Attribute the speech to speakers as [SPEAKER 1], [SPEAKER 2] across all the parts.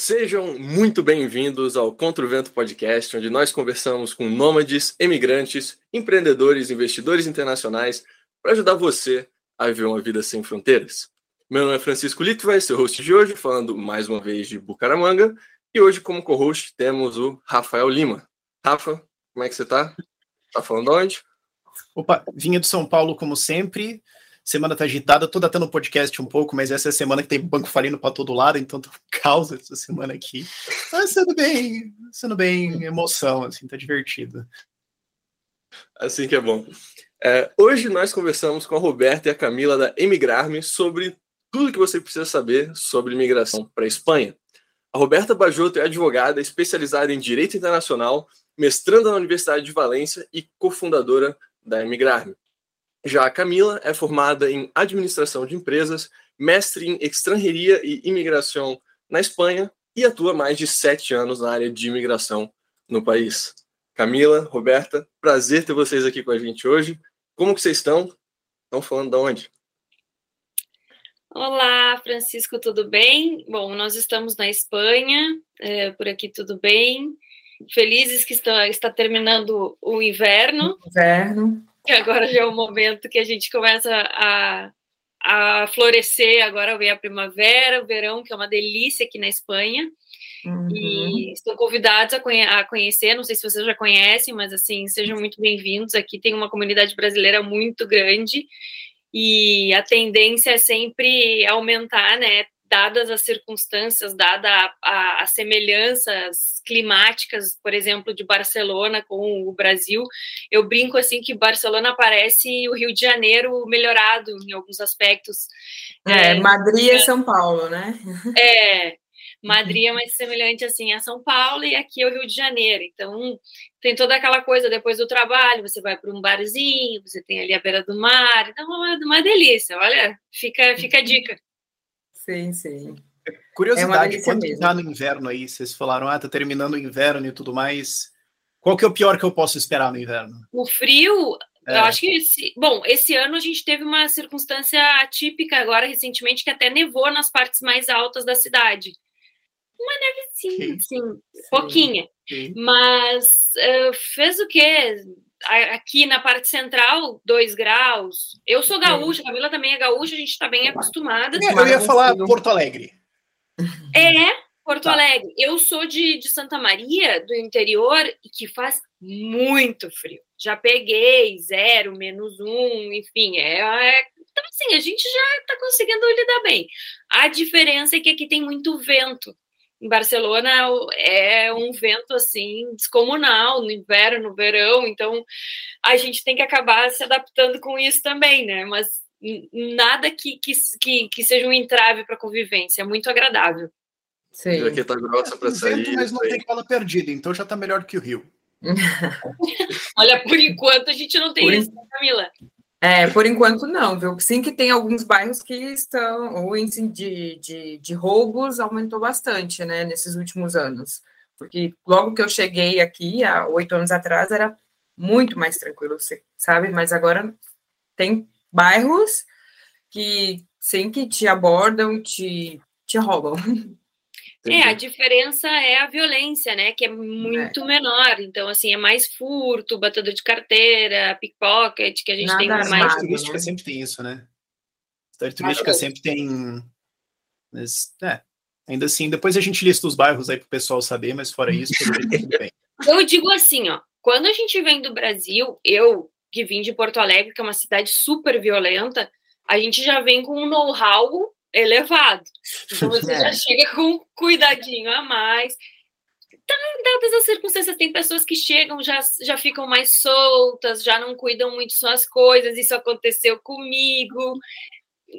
[SPEAKER 1] Sejam muito bem-vindos ao Contra o Vento Podcast, onde nós conversamos com nômades, emigrantes, empreendedores, investidores internacionais para ajudar você a viver uma vida sem fronteiras. Meu nome é Francisco Litvai, seu host de hoje, falando mais uma vez de Bucaramanga. E hoje, como co-host, temos o Rafael Lima. Rafa, como é que você tá? Tá falando onde?
[SPEAKER 2] Opa, vinha de São Paulo, como sempre. Semana tá agitada, tô datando o podcast um pouco, mas essa é a semana que tem banco falindo para todo lado, então tô causa essa semana aqui. Mas sendo bem, sendo bem emoção, assim, tá divertido.
[SPEAKER 1] Assim que é bom. É, hoje nós conversamos com a Roberta e a Camila da Emigrarme sobre tudo que você precisa saber sobre imigração para a Espanha. A Roberta Bajoto é advogada especializada em Direito Internacional, mestranda na Universidade de Valência e cofundadora da Emigrarme. Já a Camila é formada em Administração de Empresas, mestre em Estrangeria e Imigração na Espanha e atua mais de sete anos na área de imigração no país. Camila, Roberta, prazer ter vocês aqui com a gente hoje. Como que vocês estão? Estão falando de onde?
[SPEAKER 3] Olá, Francisco, tudo bem? Bom, nós estamos na Espanha, é, por aqui tudo bem. Felizes que está, está terminando o inverno.
[SPEAKER 4] Inverno.
[SPEAKER 3] Que agora já é o momento que a gente começa a, a florescer. Agora vem a primavera, o verão, que é uma delícia aqui na Espanha. Uhum. E estão convidados a, conhe a, conhecer, não sei se vocês já conhecem, mas assim, sejam muito bem-vindos. Aqui tem uma comunidade brasileira muito grande e a tendência é sempre aumentar, né? Dadas as circunstâncias, dada as semelhanças climáticas, por exemplo, de Barcelona com o Brasil, eu brinco assim que Barcelona parece o Rio de Janeiro melhorado em alguns aspectos.
[SPEAKER 4] É, é Madrid é São Paulo, né?
[SPEAKER 3] É, Madrid é mais semelhante assim a São Paulo e aqui é o Rio de Janeiro. Então tem toda aquela coisa depois do trabalho, você vai para um barzinho, você tem ali a beira do mar, então é uma, uma delícia. Olha, fica fica a dica.
[SPEAKER 4] Sim, sim.
[SPEAKER 2] Curiosidade, é quando está no inverno aí, vocês falaram, ah, tá terminando o inverno e tudo mais. Qual que é o pior que eu posso esperar no inverno?
[SPEAKER 3] O frio, é. Eu acho que esse, bom, esse ano a gente teve uma circunstância atípica agora recentemente que até nevou nas partes mais altas da cidade. Uma nevezinha, assim, sim, pouquinha. Sim. Mas uh, fez o quê? Aqui na parte central, dois graus. Eu sou gaúcha, a Camila também é gaúcha, a gente está bem acostumada.
[SPEAKER 2] É, eu ia falar Porto Alegre.
[SPEAKER 3] É, Porto tá. Alegre. Eu sou de, de Santa Maria, do interior, e que faz muito frio. Já peguei zero, menos um, enfim, é, é então, assim, a gente já está conseguindo lidar bem. A diferença é que aqui tem muito vento em Barcelona é um vento assim descomunal no inverno, no verão, então a gente tem que acabar se adaptando com isso também, né? Mas nada que, que, que, seja um entrave para a convivência, é muito agradável.
[SPEAKER 1] Sim. Aqui tá grossa para sair. Vento,
[SPEAKER 2] mas não tem bola perdida, então já está melhor que o Rio.
[SPEAKER 3] Olha, por enquanto a gente não tem por isso, né, Camila.
[SPEAKER 4] É, por enquanto não, viu? Sim que tem alguns bairros que estão, o índice de, de, de roubos aumentou bastante, né, nesses últimos anos. Porque logo que eu cheguei aqui, há oito anos atrás, era muito mais tranquilo, sabe? Mas agora tem bairros que sim que te abordam, te, te roubam.
[SPEAKER 3] É, a diferença é a violência, né? Que é muito é. menor. Então, assim, é mais furto, batedor de carteira, pickpocket, que a gente Nada tem mais. A
[SPEAKER 2] cidade turística né? sempre tem isso, né? A cidade turística sempre tem. Mas, é, ainda assim, depois a gente lista os bairros aí para o pessoal saber, mas fora isso, tudo bem.
[SPEAKER 3] Eu digo assim, ó, quando a gente vem do Brasil, eu que vim de Porto Alegre, que é uma cidade super violenta, a gente já vem com um know-how elevado. Então você é. já chega com um cuidadinho a mais. Então, dadas as circunstâncias, tem pessoas que chegam, já, já ficam mais soltas, já não cuidam muito suas coisas. Isso aconteceu comigo.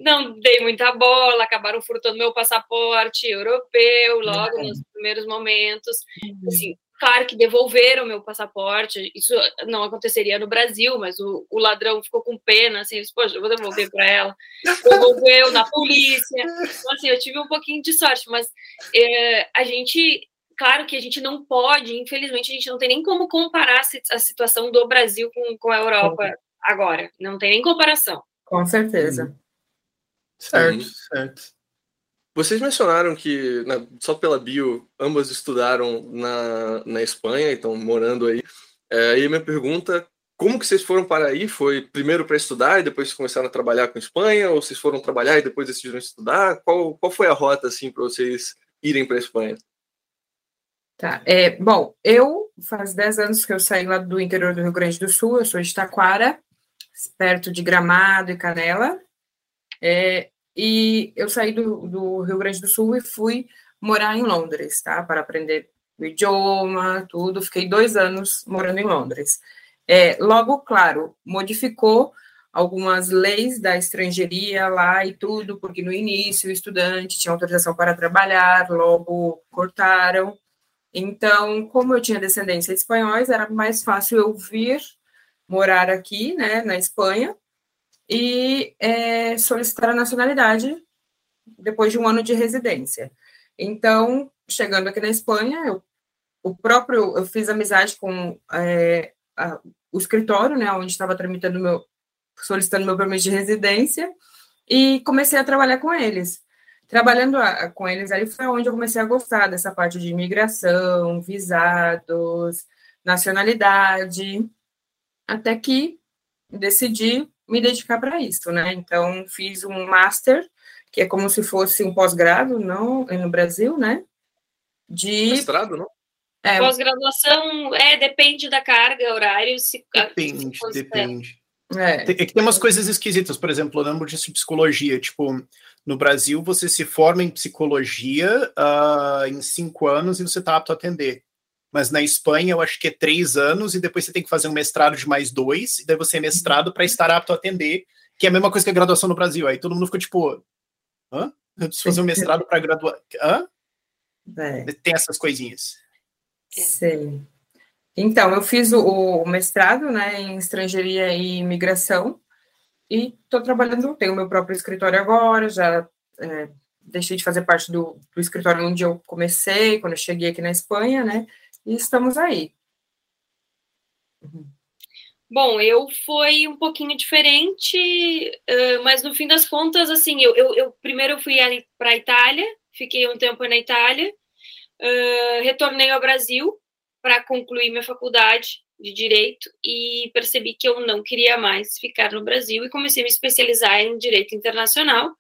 [SPEAKER 3] Não dei muita bola, acabaram furtando meu passaporte europeu logo é. nos primeiros momentos. Uhum. Assim, Claro que devolveram meu passaporte, isso não aconteceria no Brasil, mas o, o ladrão ficou com pena, assim, eles, poxa, eu vou devolver para ela. Devolveu na polícia. Então, assim, eu tive um pouquinho de sorte, mas é, a gente, claro que a gente não pode, infelizmente, a gente não tem nem como comparar a situação do Brasil com, com a Europa agora. Não tem nem comparação.
[SPEAKER 4] Com certeza.
[SPEAKER 2] Certo, certo.
[SPEAKER 1] Vocês mencionaram que, né, só pela bio, ambas estudaram na, na Espanha, então morando aí. É, e minha pergunta, como que vocês foram para aí? Foi primeiro para estudar e depois começaram a trabalhar com a Espanha? Ou vocês foram trabalhar e depois decidiram estudar? Qual, qual foi a rota, assim, para vocês irem para a Espanha?
[SPEAKER 4] Tá, é, bom, eu faz 10 anos que eu saí lá do interior do Rio Grande do Sul, eu sou de Taquara, perto de Gramado e Canela, é, e eu saí do, do Rio Grande do Sul e fui morar em Londres, tá, para aprender o idioma, tudo, fiquei dois anos morando em Londres. É, logo, claro, modificou algumas leis da estrangeiria lá e tudo, porque no início o estudante tinha autorização para trabalhar, logo cortaram. Então, como eu tinha descendência de espanhóis, era mais fácil eu vir morar aqui, né, na Espanha, e é, solicitar a nacionalidade depois de um ano de residência. Então, chegando aqui na Espanha, eu, o próprio, eu fiz amizade com é, a, o escritório, né, onde estava tramitando meu, solicitando meu permisso de residência, e comecei a trabalhar com eles. Trabalhando a, com eles ali foi onde eu comecei a gostar dessa parte de imigração, visados, nacionalidade, até que decidi me dedicar para isso, né? Então, fiz um master, que é como se fosse um pós-grado, não no Brasil, né?
[SPEAKER 1] De mestrado, não?
[SPEAKER 3] É, Pós-graduação, é, depende da carga, horário. Se,
[SPEAKER 2] depende, se depende. É. é. que tem umas coisas esquisitas, por exemplo, eu lembro disso de psicologia. Tipo, no Brasil, você se forma em psicologia uh, em cinco anos e você está apto a atender. Mas na Espanha, eu acho que é três anos e depois você tem que fazer um mestrado de mais dois, e daí você é mestrado para estar apto a atender, que é a mesma coisa que a graduação no Brasil. Aí todo mundo ficou tipo, hã? Eu preciso fazer um mestrado para graduar. Hã? É. Tem essas coisinhas.
[SPEAKER 4] Sim. Então, eu fiz o, o mestrado né, em estrangeiria e imigração e estou trabalhando, tenho meu próprio escritório agora, já é, deixei de fazer parte do, do, escritório onde eu comecei, quando eu cheguei aqui na Espanha, né? E estamos aí.
[SPEAKER 3] Bom, eu fui um pouquinho diferente, mas no fim das contas, assim, eu, eu, eu primeiro fui para a Itália, fiquei um tempo na Itália, uh, retornei ao Brasil para concluir minha faculdade de direito e percebi que eu não queria mais ficar no Brasil e comecei a me especializar em direito internacional.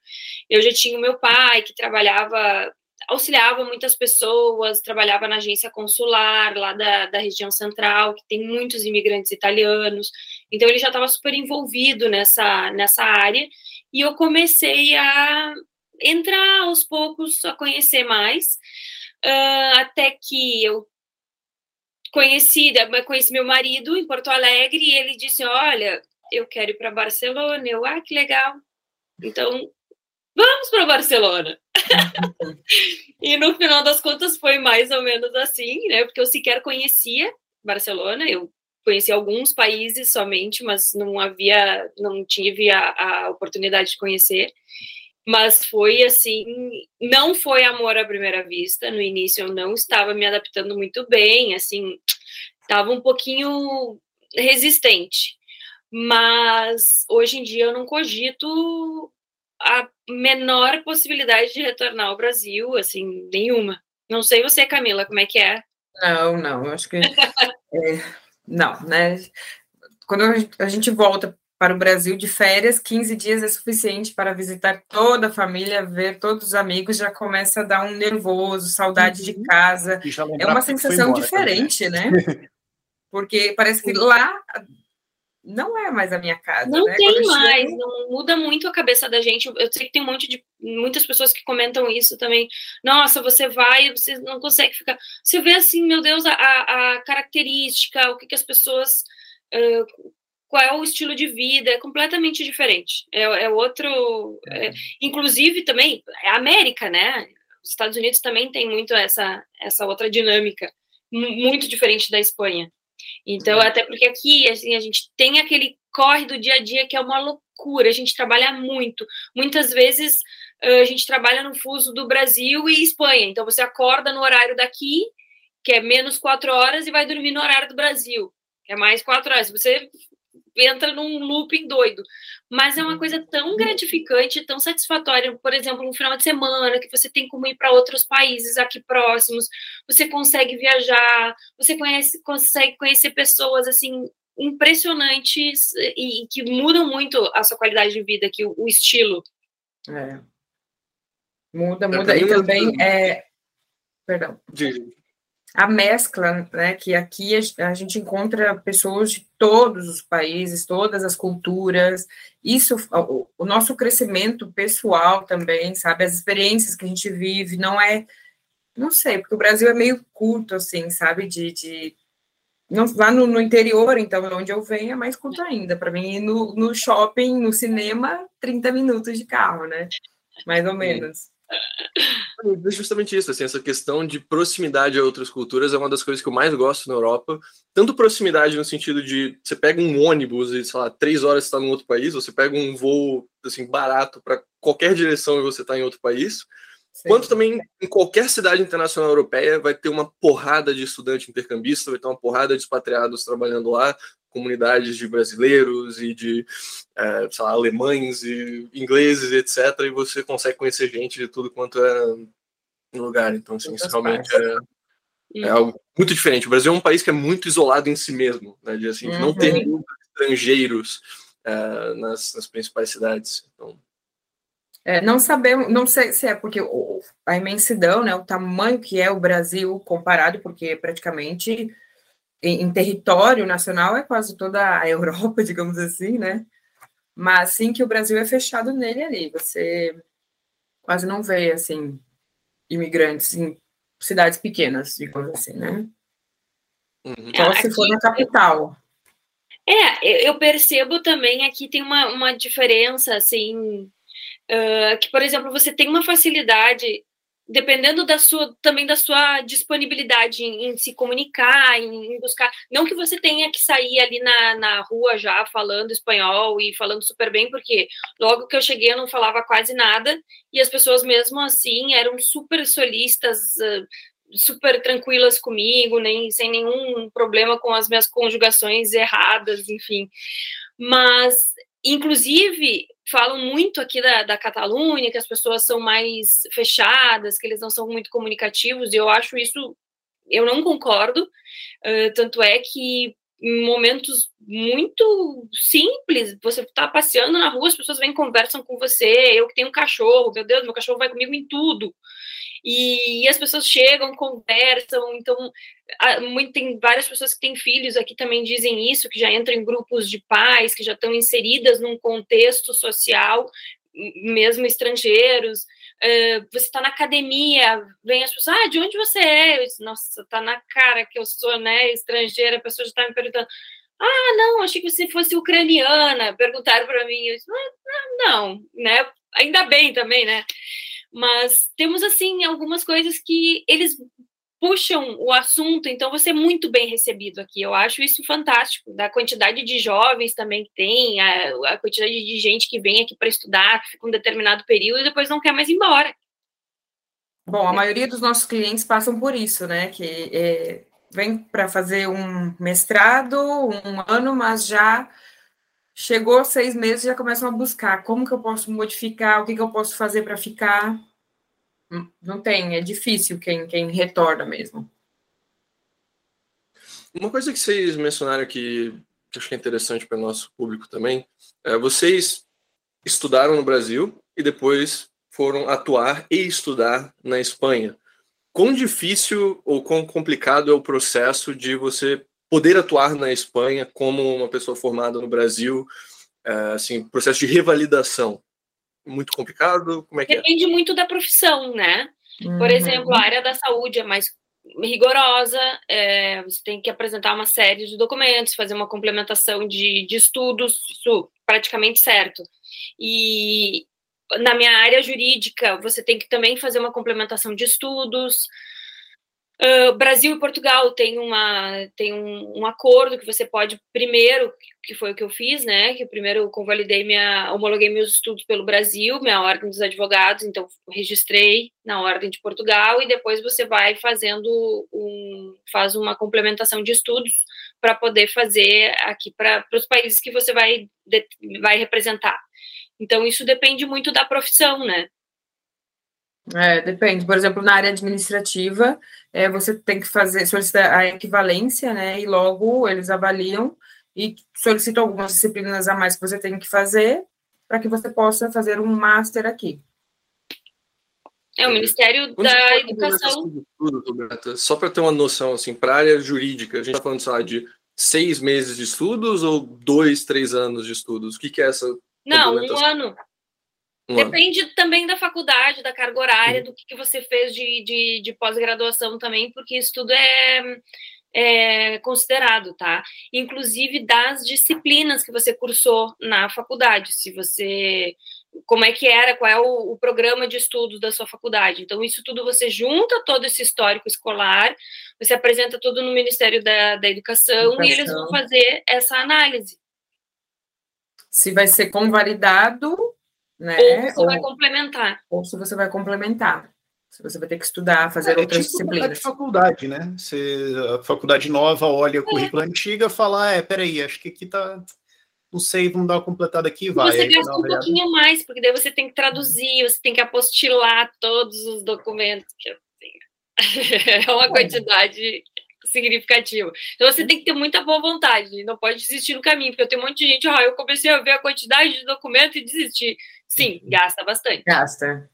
[SPEAKER 3] Eu já tinha o meu pai que trabalhava, auxiliava muitas pessoas, trabalhava na agência consular lá da, da região central, que tem muitos imigrantes italianos, então ele já estava super envolvido nessa, nessa área e eu comecei a entrar aos poucos, a conhecer mais. Uh, até que eu conheci, conheci meu marido em Porto Alegre e ele disse: Olha, eu quero ir para Barcelona. Eu, ah, que legal. Então, vamos para Barcelona. e no final das contas foi mais ou menos assim, né? Porque eu sequer conhecia Barcelona, eu conheci alguns países somente, mas não havia, não tive a, a oportunidade de conhecer mas foi assim, não foi amor à primeira vista. No início eu não estava me adaptando muito bem, assim, estava um pouquinho resistente. Mas hoje em dia eu não cogito a menor possibilidade de retornar ao Brasil, assim, nenhuma. Não sei você, Camila, como é que é?
[SPEAKER 4] Não, não, eu acho que é, não, né? Quando a gente volta para o Brasil de férias, 15 dias é suficiente para visitar toda a família, ver todos os amigos, já começa a dar um nervoso, saudade uhum. de casa. É uma sensação diferente, também. né? Porque parece que lá não é mais a minha casa.
[SPEAKER 3] Não
[SPEAKER 4] né?
[SPEAKER 3] tem mais, chego... não muda muito a cabeça da gente. Eu sei que tem um monte de muitas pessoas que comentam isso também. Nossa, você vai, você não consegue ficar. Você vê assim, meu Deus, a, a característica, o que, que as pessoas uh, qual é o estilo de vida, é completamente diferente. É, é outro. É, é inclusive, também, é a América, né? Os Estados Unidos também tem muito essa, essa outra dinâmica, muito diferente da Espanha. Então, uhum. até porque aqui, assim, a gente tem aquele corre do dia a dia que é uma loucura, a gente trabalha muito. Muitas vezes a gente trabalha no fuso do Brasil e Espanha. Então, você acorda no horário daqui, que é menos quatro horas, e vai dormir no horário do Brasil, que é mais quatro horas. Você entra num looping doido. Mas é uma coisa tão gratificante, tão satisfatória. Por exemplo, um final de semana que você tem como ir para outros países aqui próximos, você consegue viajar, você conhece, consegue conhecer pessoas assim impressionantes e, e que mudam muito a sua qualidade de vida, que o, o estilo.
[SPEAKER 4] É. Muda, muda. E também é. Perdão. A mescla, né? Que aqui a gente encontra pessoas de todos os países, todas as culturas. Isso, o, nosso crescimento pessoal também, sabe? As experiências que a gente vive, não é. Não sei, porque o Brasil é meio curto, assim, sabe? De, de não, lá no, no, interior, então, onde eu venho, é mais curto ainda. Para mim, no, no shopping, no cinema, 30 minutos de carro, né? Mais ou menos.
[SPEAKER 1] É justamente isso, assim, essa questão de proximidade a outras culturas é uma das coisas que eu mais gosto na Europa. Tanto proximidade no sentido de você pega um ônibus e, sei lá, três horas está em outro país, você pega um voo assim barato para qualquer direção e você está em outro país. Sim. Quanto também em qualquer cidade internacional europeia vai ter uma porrada de estudante intercambista, vai ter uma porrada de expatriados trabalhando lá, comunidades de brasileiros e de, é, lá, alemães e ingleses, etc. E você consegue conhecer gente de tudo quanto é lugar. Então, assim, isso realmente é, é, algo muito diferente. O Brasil é um país que é muito isolado em si mesmo, né? De assim, uhum. não ter estrangeiros é, nas, nas principais cidades. Então,
[SPEAKER 4] é, não sabemos, não sei se é porque o, a imensidão, né, o tamanho que é o Brasil comparado, porque praticamente em, em, território nacional é quase toda a Europa, digamos assim, né? Mas sim que o Brasil é fechado nele ali, você quase não vê assim imigrantes em cidades pequenas, digamos assim, né? Uhum. Só se for na capital.
[SPEAKER 3] É, eu percebo também aqui tem uma, uma diferença assim Uh, que, por exemplo, você tem uma facilidade, dependendo da sua também da sua disponibilidade em, em se comunicar, em, buscar. Não que você tenha que sair ali na, na rua já falando espanhol e falando super bem, porque logo que eu cheguei eu não falava quase nada, e as pessoas mesmo assim eram super solistas. Uh, super tranquilas comigo, nem sem nenhum problema com as minhas conjugações erradas, enfim. Mas Inclusive, falam muito aqui da, da Catalunha, que as pessoas são mais fechadas, que eles não são muito comunicativos, e eu acho isso, eu não concordo. Uh, tanto é que em momentos muito simples, você está passeando na rua, as pessoas vêm e conversam com você. Eu que tenho um cachorro, meu Deus, meu cachorro vai comigo em tudo e, as pessoas chegam, conversam, então muito, tem várias pessoas que têm filhos aqui também dizem isso, que já entram em grupos de pais, que já estão inseridas num contexto social, mesmo estrangeiros. Uh, você está na academia, vem as pessoas, ah, de onde você é? Eu disse, Nossa, tá na cara que eu sou, né, estrangeira, a pessoa já está me perguntando, ah, não, achei que você fosse ucraniana, perguntaram para mim, eu disse, não, não, né, ainda bem também, né, mas temos, assim, algumas coisas que eles puxam o assunto, então você é muito bem recebido aqui. Eu acho isso fantástico, da quantidade de jovens também que tem, a, a quantidade de gente que vem aqui para estudar, fica um determinado período e depois não quer mais ir embora.
[SPEAKER 4] Bom, a maioria dos nossos clientes passam por isso, né? Que é, vem para fazer um mestrado, um ano, mas já Chegou seis meses, já começam a buscar como que eu posso modificar, o que, que eu posso fazer para ficar. Não tem, é difícil quem, quem retorna mesmo.
[SPEAKER 1] Uma coisa que vocês mencionaram aqui, que acho que é interessante para o nosso público também, é vocês estudaram no Brasil e depois foram atuar e estudar na Espanha. Quão difícil ou quão complicado é o processo de você poder atuar na Espanha como uma pessoa formada no Brasil, é, assim, processo de revalidação. Muito complicado? Como é que
[SPEAKER 3] é? Depende
[SPEAKER 1] é?
[SPEAKER 3] muito da profissão, né? Uhum. Por exemplo, a área da saúde é mais rigorosa, é, você tem que apresentar uma série de documentos, fazer uma complementação de, de estudos, isso praticamente certo. E na minha área jurídica, você tem que também fazer uma complementação de estudos, Uh, Brasil e Portugal tem, uma, tem um, um, acordo que você pode primeiro, que foi o que eu fiz, né? Que primeiro eu convalidei minha, homologuei meus estudos pelo Brasil, minha ordem dos advogados, então registrei na ordem de Portugal e depois você vai fazendo um, faz uma complementação de estudos para poder fazer aqui para os países que você vai, de, vai representar. Então, isso depende muito da profissão, né?
[SPEAKER 4] É, depende. Por exemplo, na área administrativa, é, você tem que fazer, solicitar a equivalência, né? E logo eles avaliam e solicitam algumas disciplinas a mais que você tem que fazer para que você possa fazer um master aqui.
[SPEAKER 3] É o Ministério da Educação.
[SPEAKER 1] Tudo, Só para ter uma noção, assim, para a área jurídica, a gente está falando, sei de seis meses de estudos ou dois, três anos de estudos? O que, que é essa?
[SPEAKER 3] Não, um ano. Um Depende ano. também da faculdade, da carga horária, do que, que você fez de, de, de pós-graduação também, porque isso tudo é, é, considerado, tá? Inclusive das disciplinas que você cursou na faculdade. Se você como é que era, qual é o, o, programa de estudos da sua faculdade. Então, isso tudo você junta todo esse histórico escolar, você apresenta tudo no Ministério da, da Educação, Educação. e eles vão fazer essa análise.
[SPEAKER 4] Se vai ser convalidado, né?
[SPEAKER 3] Ou você ou, vai complementar.
[SPEAKER 4] Ou se você vai complementar. Se você vai ter que estudar, fazer é, outras é tipo disciplinas.
[SPEAKER 2] de faculdade, né? Se a faculdade nova olha o currículo é. antigo e fala, ah, é, peraí, acho que aqui tá não sei, vamos dar uma completada aqui, vai.
[SPEAKER 3] Você gasta um pouquinho mais, porque daí você tem que traduzir, você tem que apostilar todos os documentos. É uma quantidade significativa. Então você tem que ter muita boa vontade, não pode desistir no caminho, porque eu tenho um monte de gente, ah, eu comecei a ver a quantidade de documentos e desisti. Sim, gasta bastante.
[SPEAKER 4] Gasta.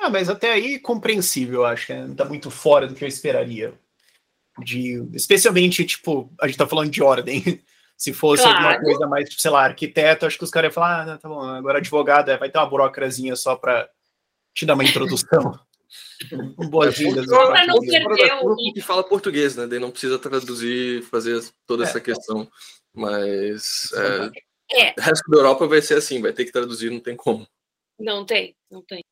[SPEAKER 2] Ah, mas até aí compreensível, acho que né? tá muito fora do que eu esperaria. De, especialmente, tipo, a gente tá falando de ordem. Se fosse claro. alguma coisa mais, tipo, sei lá, arquiteto, acho que os caras iam falar, ah, tá bom, agora advogado, é, vai ter uma burocrazinha só para te dar uma introdução.
[SPEAKER 1] Boas-vindas. Para não perder o... que fala português, né? Daí não precisa traduzir, fazer toda é, essa questão. Mas é, é. o resto da Europa vai ser assim, vai ter que traduzir, não tem como.
[SPEAKER 3] Não tem, não tem.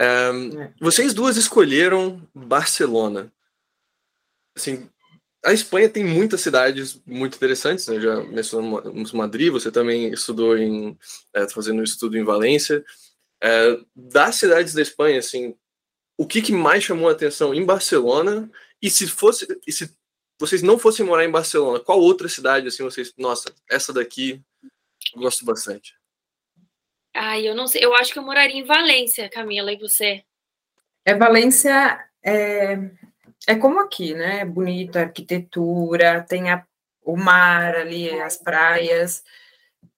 [SPEAKER 1] É, é. vocês duas escolheram Barcelona. Assim, a Espanha tem muitas cidades muito interessantes, né? Já mencionamos Madrid, você também estudou em é, fazendo um estudo em Valência. É, das cidades da Espanha, assim, o que, que mais chamou a atenção em Barcelona? E se fosse, e se vocês não fossem morar em Barcelona, qual outra cidade assim vocês, nossa, essa daqui eu gosto bastante?
[SPEAKER 3] Ai, eu não sei. Eu acho que eu moraria em Valência, Camila, e você?
[SPEAKER 4] É Valência é, é como aqui, né? Bonita arquitetura, tem a, o mar ali, as praias.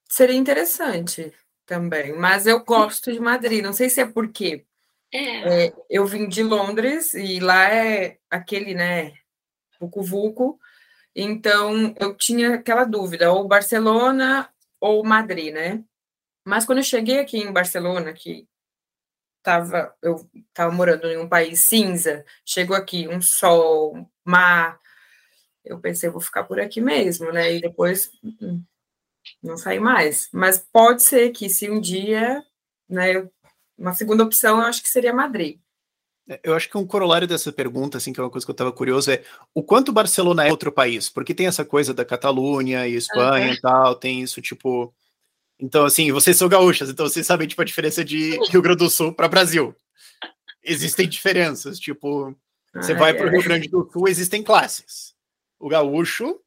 [SPEAKER 4] Seria interessante também, mas eu gosto de Madrid. Não sei se é porque é. É, eu vim de Londres e lá é aquele, né? Vucu Vucu. Então eu tinha aquela dúvida, ou Barcelona ou Madrid, né? Mas quando eu cheguei aqui em Barcelona, que tava, eu estava morando em um país cinza, chegou aqui um sol, mar, eu pensei, vou ficar por aqui mesmo, né? E depois hum, não saí mais. Mas pode ser que se um dia, né, uma segunda opção, eu acho que seria Madrid.
[SPEAKER 2] É, eu acho que um corolário dessa pergunta, assim, que é uma coisa que eu estava curioso, é o quanto Barcelona é outro país? Porque tem essa coisa da Catalunha e Espanha uhum. e tal, tem isso, tipo, então, assim, vocês são gaúchas, então vocês sabem, tipo, a diferença de Rio Grande do Sul para Brasil. Existem diferenças, tipo, você ah, vai para o Rio Grande do Sul, existem classes. O gaúcho,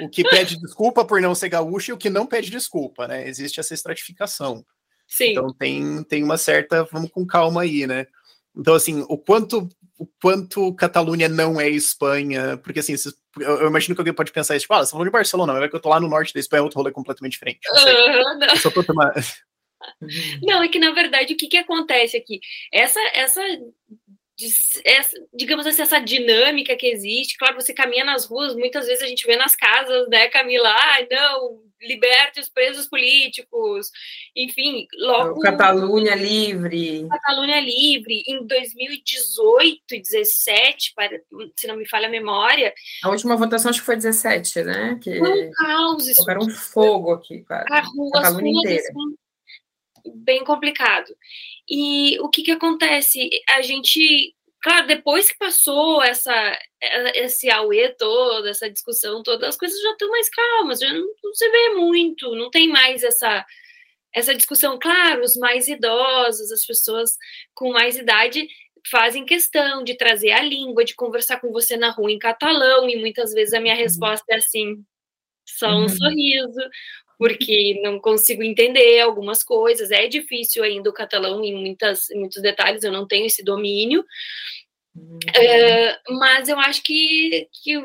[SPEAKER 2] o que pede desculpa por não ser gaúcho e o que não pede desculpa, né? Existe essa estratificação.
[SPEAKER 3] Sim.
[SPEAKER 2] Então tem, tem uma certa, vamos com calma aí, né? Então, assim, o quanto o quanto Catalunha não é Espanha, porque assim, eu, imagino que alguém pode pensar isso, tipo, ah, você falou de Barcelona, mas é que eu tô lá no norte da Espanha, é outro rolê completamente diferente. Não,
[SPEAKER 3] uh, não. só tô tomando... não, é que na verdade o que, que acontece aqui? Essa, essa, essa, digamos assim, essa dinâmica que existe, claro, você caminha nas ruas, muitas vezes a gente vê nas casas, né, Camila, ah, não, liberte os presos políticos, enfim, logo...
[SPEAKER 4] Catalunha Livre.
[SPEAKER 3] Catalunha Livre, em 2018 e 17, se não me falha a memória...
[SPEAKER 4] A última votação acho que foi 17, né? Que
[SPEAKER 3] um caos.
[SPEAKER 4] Era um fogo aqui, cara.
[SPEAKER 3] A rua, Catalunha inteira. Assim, bem complicado. E o que que acontece? A gente Claro, depois que passou essa, esse auê todo, essa discussão toda, as coisas já estão mais calmas, já não, não, se vê muito, não tem mais essa, essa discussão. Claro, os mais idosos, as pessoas com mais idade, fazem questão de trazer a língua, de conversar com você na rua em catalão, e muitas vezes a minha uhum. resposta é assim, só um uhum. sorriso, porque não consigo entender algumas coisas. É difícil ainda o catalão em, muitas, em muitos detalhes, eu não tenho esse domínio. Uhum. É, mas eu acho que, que,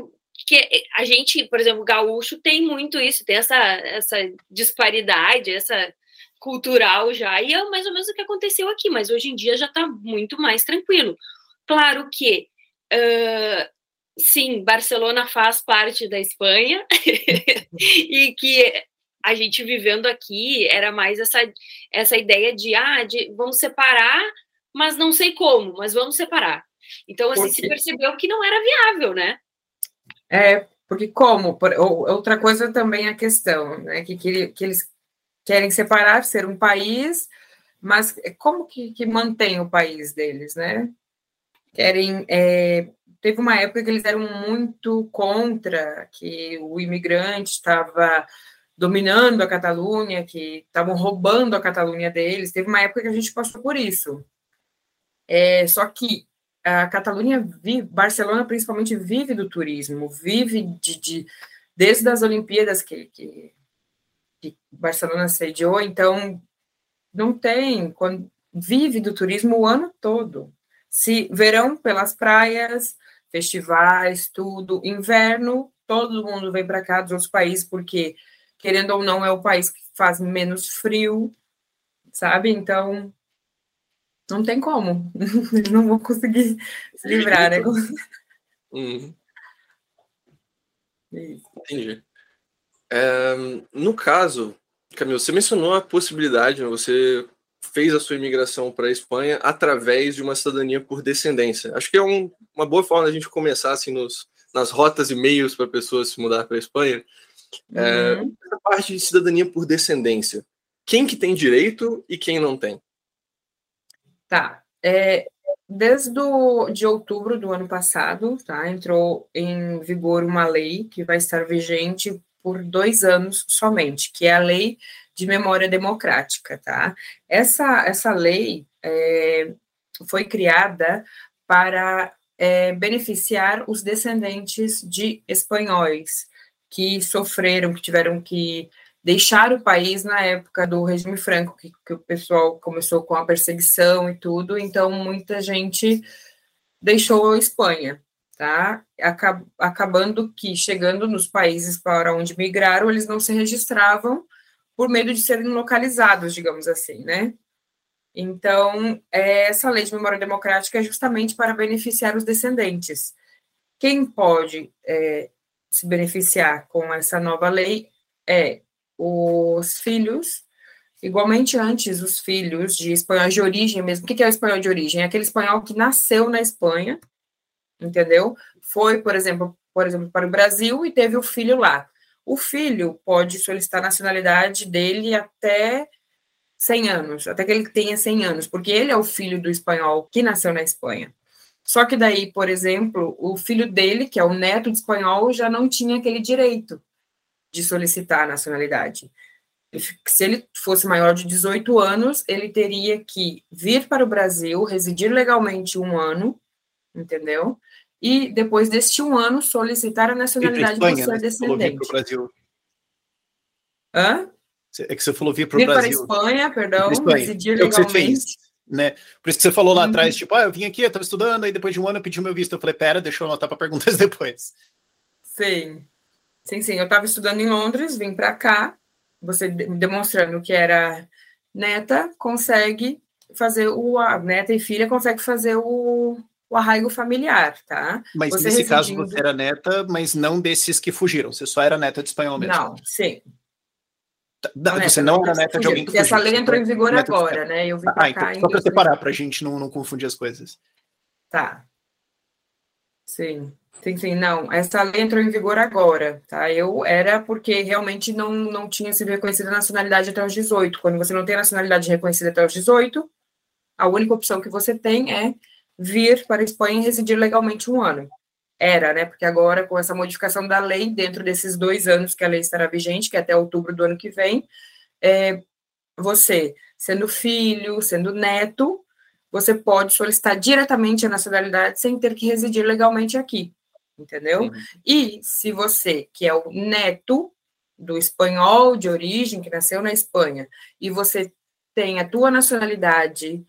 [SPEAKER 3] que a gente, por exemplo, gaúcho tem muito isso, tem essa, essa disparidade, essa cultural já, e é mais ou menos o que aconteceu aqui, mas hoje em dia já está muito mais tranquilo. Claro que, uh, sim, Barcelona faz parte da Espanha, e que a gente vivendo aqui era mais essa, essa ideia de, ah, de, vamos separar, mas não sei como, mas vamos separar. Então, assim, se percebeu que não era viável, né?
[SPEAKER 4] É, porque como? Outra coisa também é a questão, né, que, que, que eles querem separar, ser um país, mas como que, que mantém o país deles, né? Querem. É, teve uma época que eles eram muito contra que o imigrante estava dominando a Catalunha, que estavam roubando a Catalunha deles. Teve uma época que a gente passou por isso. É, só que a Catalunha Barcelona principalmente vive do turismo, vive de, de desde as Olimpíadas que, que que Barcelona sediou, então não tem, quando, vive do turismo o ano todo. Se verão pelas praias, festivais, tudo, inverno, todo mundo vem para cá dos outros países, porque, querendo ou não, é o país que faz menos frio, sabe? Então, não tem como. não vou conseguir se livrar, né?
[SPEAKER 1] Hum. Entendi. É, no caso, Camilo, você mencionou a possibilidade, né, você fez a sua imigração para a Espanha através de uma cidadania por descendência. Acho que é um, uma boa forma da gente começar assim, nos, nas rotas e meios para pessoas se mudar para a Espanha. É, uhum. essa parte de cidadania por descendência. Quem que tem direito e quem não tem?
[SPEAKER 4] Tá. É, desde do, de outubro do ano passado, tá, entrou em vigor uma lei que vai estar vigente por dois anos somente, que é a Lei de Memória Democrática, tá? Essa, essa lei é, foi criada para é, beneficiar os descendentes de espanhóis que sofreram, que tiveram que deixar o país na época do regime franco, que, que o pessoal começou com a perseguição e tudo, então muita gente deixou a Espanha tá? Acabando que, chegando nos países para onde migraram, eles não se registravam por medo de serem localizados, digamos assim, né? Então, é, essa lei de memória democrática é justamente para beneficiar os descendentes. Quem pode é, se beneficiar com essa nova lei é os filhos, igualmente antes, os filhos de espanhóis de origem mesmo. O que é o espanhol de origem? É aquele espanhol que nasceu na Espanha, entendeu? Foi, por exemplo, por exemplo, para o Brasil e teve o filho lá. O filho pode solicitar a nacionalidade dele até 100 anos, até que ele tenha 100 anos, porque ele é o filho do espanhol que nasceu na Espanha. Só que daí, por exemplo, o filho dele, que é o neto de espanhol, já não tinha aquele direito de solicitar a nacionalidade. Se ele fosse maior de 18 anos, ele teria que vir para o Brasil, residir legalmente um ano, entendeu? E depois deste um ano solicitar a nacionalidade do seu
[SPEAKER 2] né?
[SPEAKER 4] descendente.
[SPEAKER 2] Vir Brasil.
[SPEAKER 4] Hã?
[SPEAKER 2] É que você falou vir para o Brasil.
[SPEAKER 4] Vir para a Espanha, perdão, Espanha. residir é legalmente.
[SPEAKER 2] Né? Por isso que você falou lá uhum. atrás, tipo, ah, eu vim aqui, eu estava estudando, aí depois de um ano eu pedi o meu visto. Eu falei, pera, deixa eu anotar para perguntas depois.
[SPEAKER 4] Sim. Sim, sim. Eu estava estudando em Londres, vim para cá, você demonstrando que era neta, consegue fazer o. A neta e filha consegue fazer o, o arraigo familiar, tá?
[SPEAKER 2] Mas você nesse residindo... caso você era neta, mas não desses que fugiram, você só era neta de espanhol mesmo.
[SPEAKER 4] Não, sim.
[SPEAKER 2] Não, você não, era neta de alguém que.
[SPEAKER 4] Essa lei entrou em vigor agora, né? Eu vim
[SPEAKER 2] ah, então, só para separar, para a gente não, não confundir as coisas.
[SPEAKER 4] Tá. Sim. Sim, sim, não. Essa lei entrou em vigor agora, tá? Eu era porque realmente não, não tinha sido reconhecida a nacionalidade até os 18. Quando você não tem nacionalidade reconhecida até os 18, a única opção que você tem é vir para a Espanha e residir legalmente um ano. Era, né? Porque agora, com essa modificação da lei, dentro desses dois anos que a lei estará vigente, que é até outubro do ano que vem, é, você, sendo filho, sendo neto, você pode solicitar diretamente a nacionalidade sem ter que residir legalmente aqui, entendeu? Uhum. E se você, que é o neto do espanhol de origem, que nasceu na Espanha, e você tem a tua nacionalidade,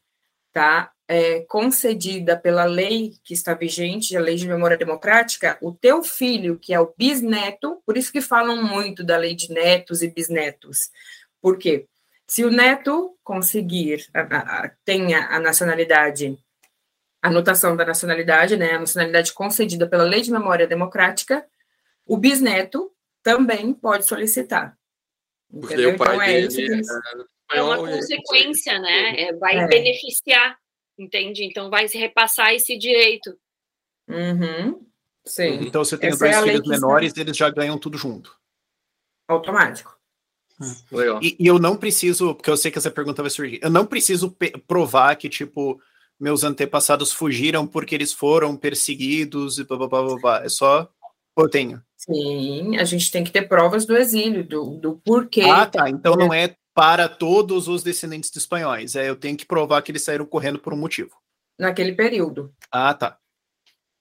[SPEAKER 4] tá? É, concedida pela lei que está vigente, a lei de memória democrática, o teu filho, que é o bisneto, por isso que falam muito da lei de netos e bisnetos. Por quê? Se o neto conseguir, a, a, tenha a nacionalidade, a anotação da nacionalidade, né, a nacionalidade concedida pela lei de memória democrática, o bisneto também pode solicitar.
[SPEAKER 1] Entendeu? Então é isso que eles...
[SPEAKER 3] É uma consequência, né? É, vai é. beneficiar, entende? Então vai se repassar esse direito.
[SPEAKER 4] Uhum. Sim.
[SPEAKER 2] Então, você tem Essa dois é filhos menores, está... eles já ganham tudo junto.
[SPEAKER 4] Automático.
[SPEAKER 2] Legal. E, e, eu não preciso, porque eu sei que essa pergunta vai surgir, eu não preciso provar que, tipo, meus antepassados fugiram porque eles foram perseguidos e blá blá blá blá. blá. É só. Eu tenho.
[SPEAKER 4] Sim, a gente tem que ter provas do exílio, do, do porquê.
[SPEAKER 2] Ah, tá. Então não é para todos os descendentes de espanhóis. É, eu tenho que provar que eles saíram correndo por um motivo.
[SPEAKER 4] Naquele período.
[SPEAKER 2] Ah, tá.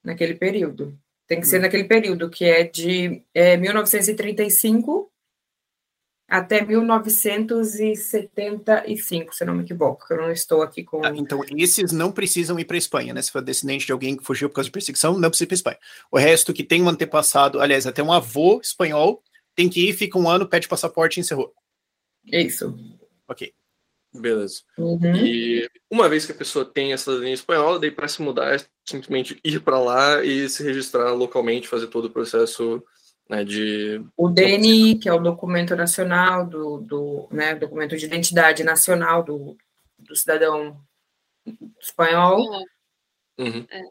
[SPEAKER 4] Naquele período. Tem que hum. ser naquele período, que é de é, 1935 até 1975, se não me equivoco, que eu não estou aqui com. Ah,
[SPEAKER 2] então, esses não precisam ir para a Espanha, né? Se for descendente de alguém que fugiu por causa de perseguição, não precisa ir para a Espanha. O resto que tem um antepassado, aliás, até um avô espanhol, tem que ir, fica um ano, pede passaporte e encerrou.
[SPEAKER 4] Isso.
[SPEAKER 2] Ok.
[SPEAKER 1] Beleza. Uhum. E uma vez que a pessoa tem essa cidadania espanhola, daí para se mudar é simplesmente ir para lá e se registrar localmente, fazer todo o processo né, de...
[SPEAKER 4] O DNI, que é o documento nacional, do, do né, documento de identidade nacional do, do cidadão espanhol.
[SPEAKER 1] Uhum. É.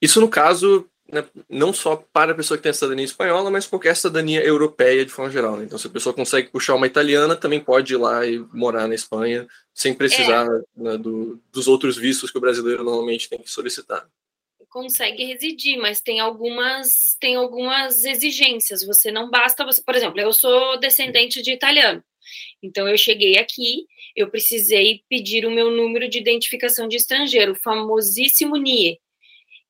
[SPEAKER 1] Isso, no caso, né, não só para a pessoa que tem a cidadania espanhola, mas qualquer cidadania europeia de forma geral. Né? Então, se a pessoa consegue puxar uma italiana, também pode ir lá e morar na Espanha, sem precisar é. né, do, dos outros vistos que o brasileiro normalmente tem que solicitar
[SPEAKER 3] consegue residir, mas tem algumas tem algumas exigências. Você não basta você, por exemplo, eu sou descendente de italiano. Então eu cheguei aqui, eu precisei pedir o meu número de identificação de estrangeiro, o famosíssimo NIE.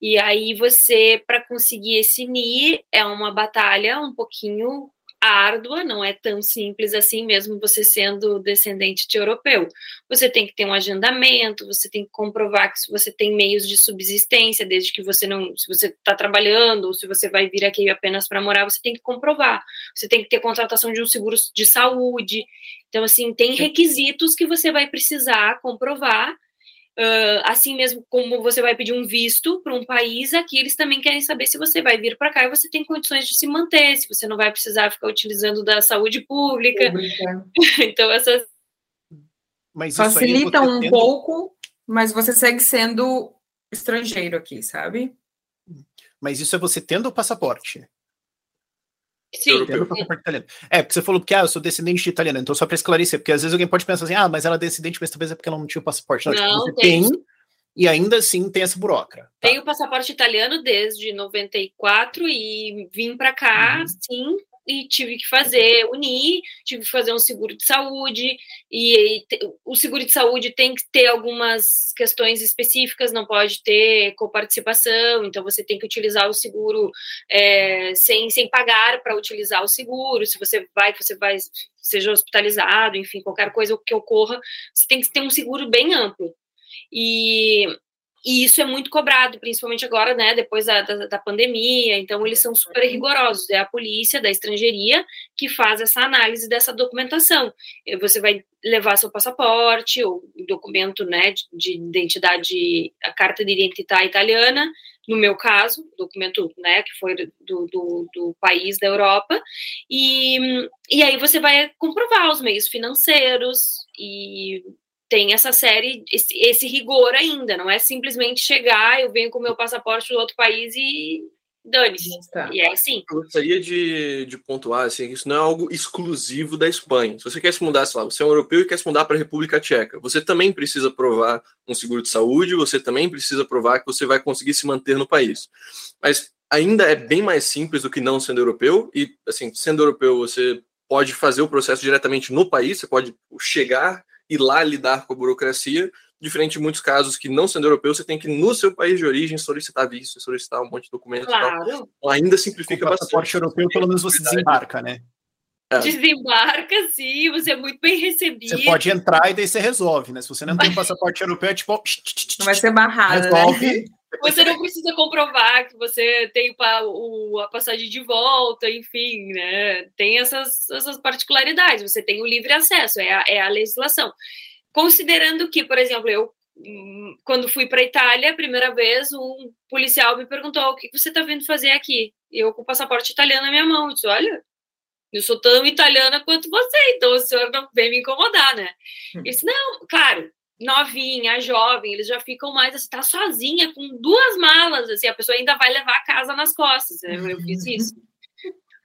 [SPEAKER 3] E aí você para conseguir esse NIE é uma batalha um pouquinho árdua, não é tão simples assim, mesmo você sendo descendente de europeu. Você tem que ter um agendamento, você tem que comprovar que você tem meios de subsistência, desde que você não, se você está trabalhando ou se você vai vir aqui apenas para morar, você tem que comprovar. Você tem que ter contratação de um seguro de saúde. Então, assim, tem requisitos que você vai precisar comprovar Uh, assim mesmo como você vai pedir um visto para um país, aqui eles também querem saber se você vai vir para cá e você tem condições de se manter, se você não vai precisar ficar utilizando da saúde pública. pública. então, essas.
[SPEAKER 4] Mas Facilita um tendo... pouco, mas você segue sendo estrangeiro aqui, sabe?
[SPEAKER 2] Mas isso é você tendo o passaporte.
[SPEAKER 3] Sim.
[SPEAKER 2] É, porque você falou que ah, eu sou descendente de italiano, então só para esclarecer, porque às vezes alguém pode pensar assim, ah, mas ela é descendente, mas talvez é porque ela não tinha o passaporte. Não, tipo, não tipo, tem. tem. e ainda assim tem essa burocra.
[SPEAKER 3] Tá? Tenho o passaporte italiano desde 94 e vim para cá, uhum. sim, e tive que fazer unir, tive que fazer um seguro de saúde, e, e te, o seguro de saúde tem que ter algumas questões específicas, não pode ter coparticipação, então você tem que utilizar o seguro é, sem, sem pagar para utilizar o seguro, se você vai, você vai, seja hospitalizado, enfim, qualquer coisa que ocorra, você tem que ter um seguro bem amplo. E e isso é muito cobrado, principalmente agora, né, depois da, da, da, pandemia. Então, eles são super rigorosos. É a polícia da estrangeiria que faz essa análise dessa documentação. Você vai levar seu passaporte, o documento né, de, de identidade, a carta de identidade italiana, no meu caso, documento né, que foi do, do, do, país da Europa, e, e aí você vai comprovar os meios financeiros e tem essa série, esse, esse, rigor ainda, não é simplesmente chegar, eu venho com meu passaporte do outro país e dane-se. E é assim.
[SPEAKER 1] Eu gostaria de, de pontuar assim, que isso não é algo exclusivo da Espanha. Se você quer se mudar, sei lá, você é um europeu e quer se mudar para a República Tcheca, você também precisa provar um seguro de saúde, você também precisa provar que você vai conseguir se manter no país. Mas ainda é bem mais simples do que não sendo europeu, e assim, sendo europeu, você pode fazer o processo diretamente no país, você pode chegar ir lá lidar com a burocracia, diferente de muitos casos que, não sendo europeu, você tem que, no seu país de origem, solicitar visto, solicitar um monte de documentos.
[SPEAKER 3] Claro.
[SPEAKER 1] Ainda simplifica
[SPEAKER 2] Com
[SPEAKER 1] bastante.
[SPEAKER 2] passaporte europeu, pelo menos você desembarca, né?
[SPEAKER 1] É.
[SPEAKER 3] Desembarca, sim, você é muito bem recebido.
[SPEAKER 2] Você pode entrar e daí você resolve, né? Se você não tem um passaporte europeu, é tipo.
[SPEAKER 4] Não vai ser barrado, né?
[SPEAKER 3] Você não precisa comprovar que você tem a passagem de volta, enfim, né? Tem essas, essas particularidades. Você tem o livre acesso, é a, é a legislação. Considerando que, por exemplo, eu, hum, quando fui para a Itália a primeira vez, um policial me perguntou: o que você está vindo fazer aqui? Eu com o passaporte italiano na minha mão. Eu disse: olha. Eu sou tão italiana quanto você, então o senhor não vem me incomodar, né? Ele disse, não, claro, novinha, jovem, eles já ficam mais assim, tá sozinha com duas malas, assim, a pessoa ainda vai levar a casa nas costas. né? Eu fiz isso.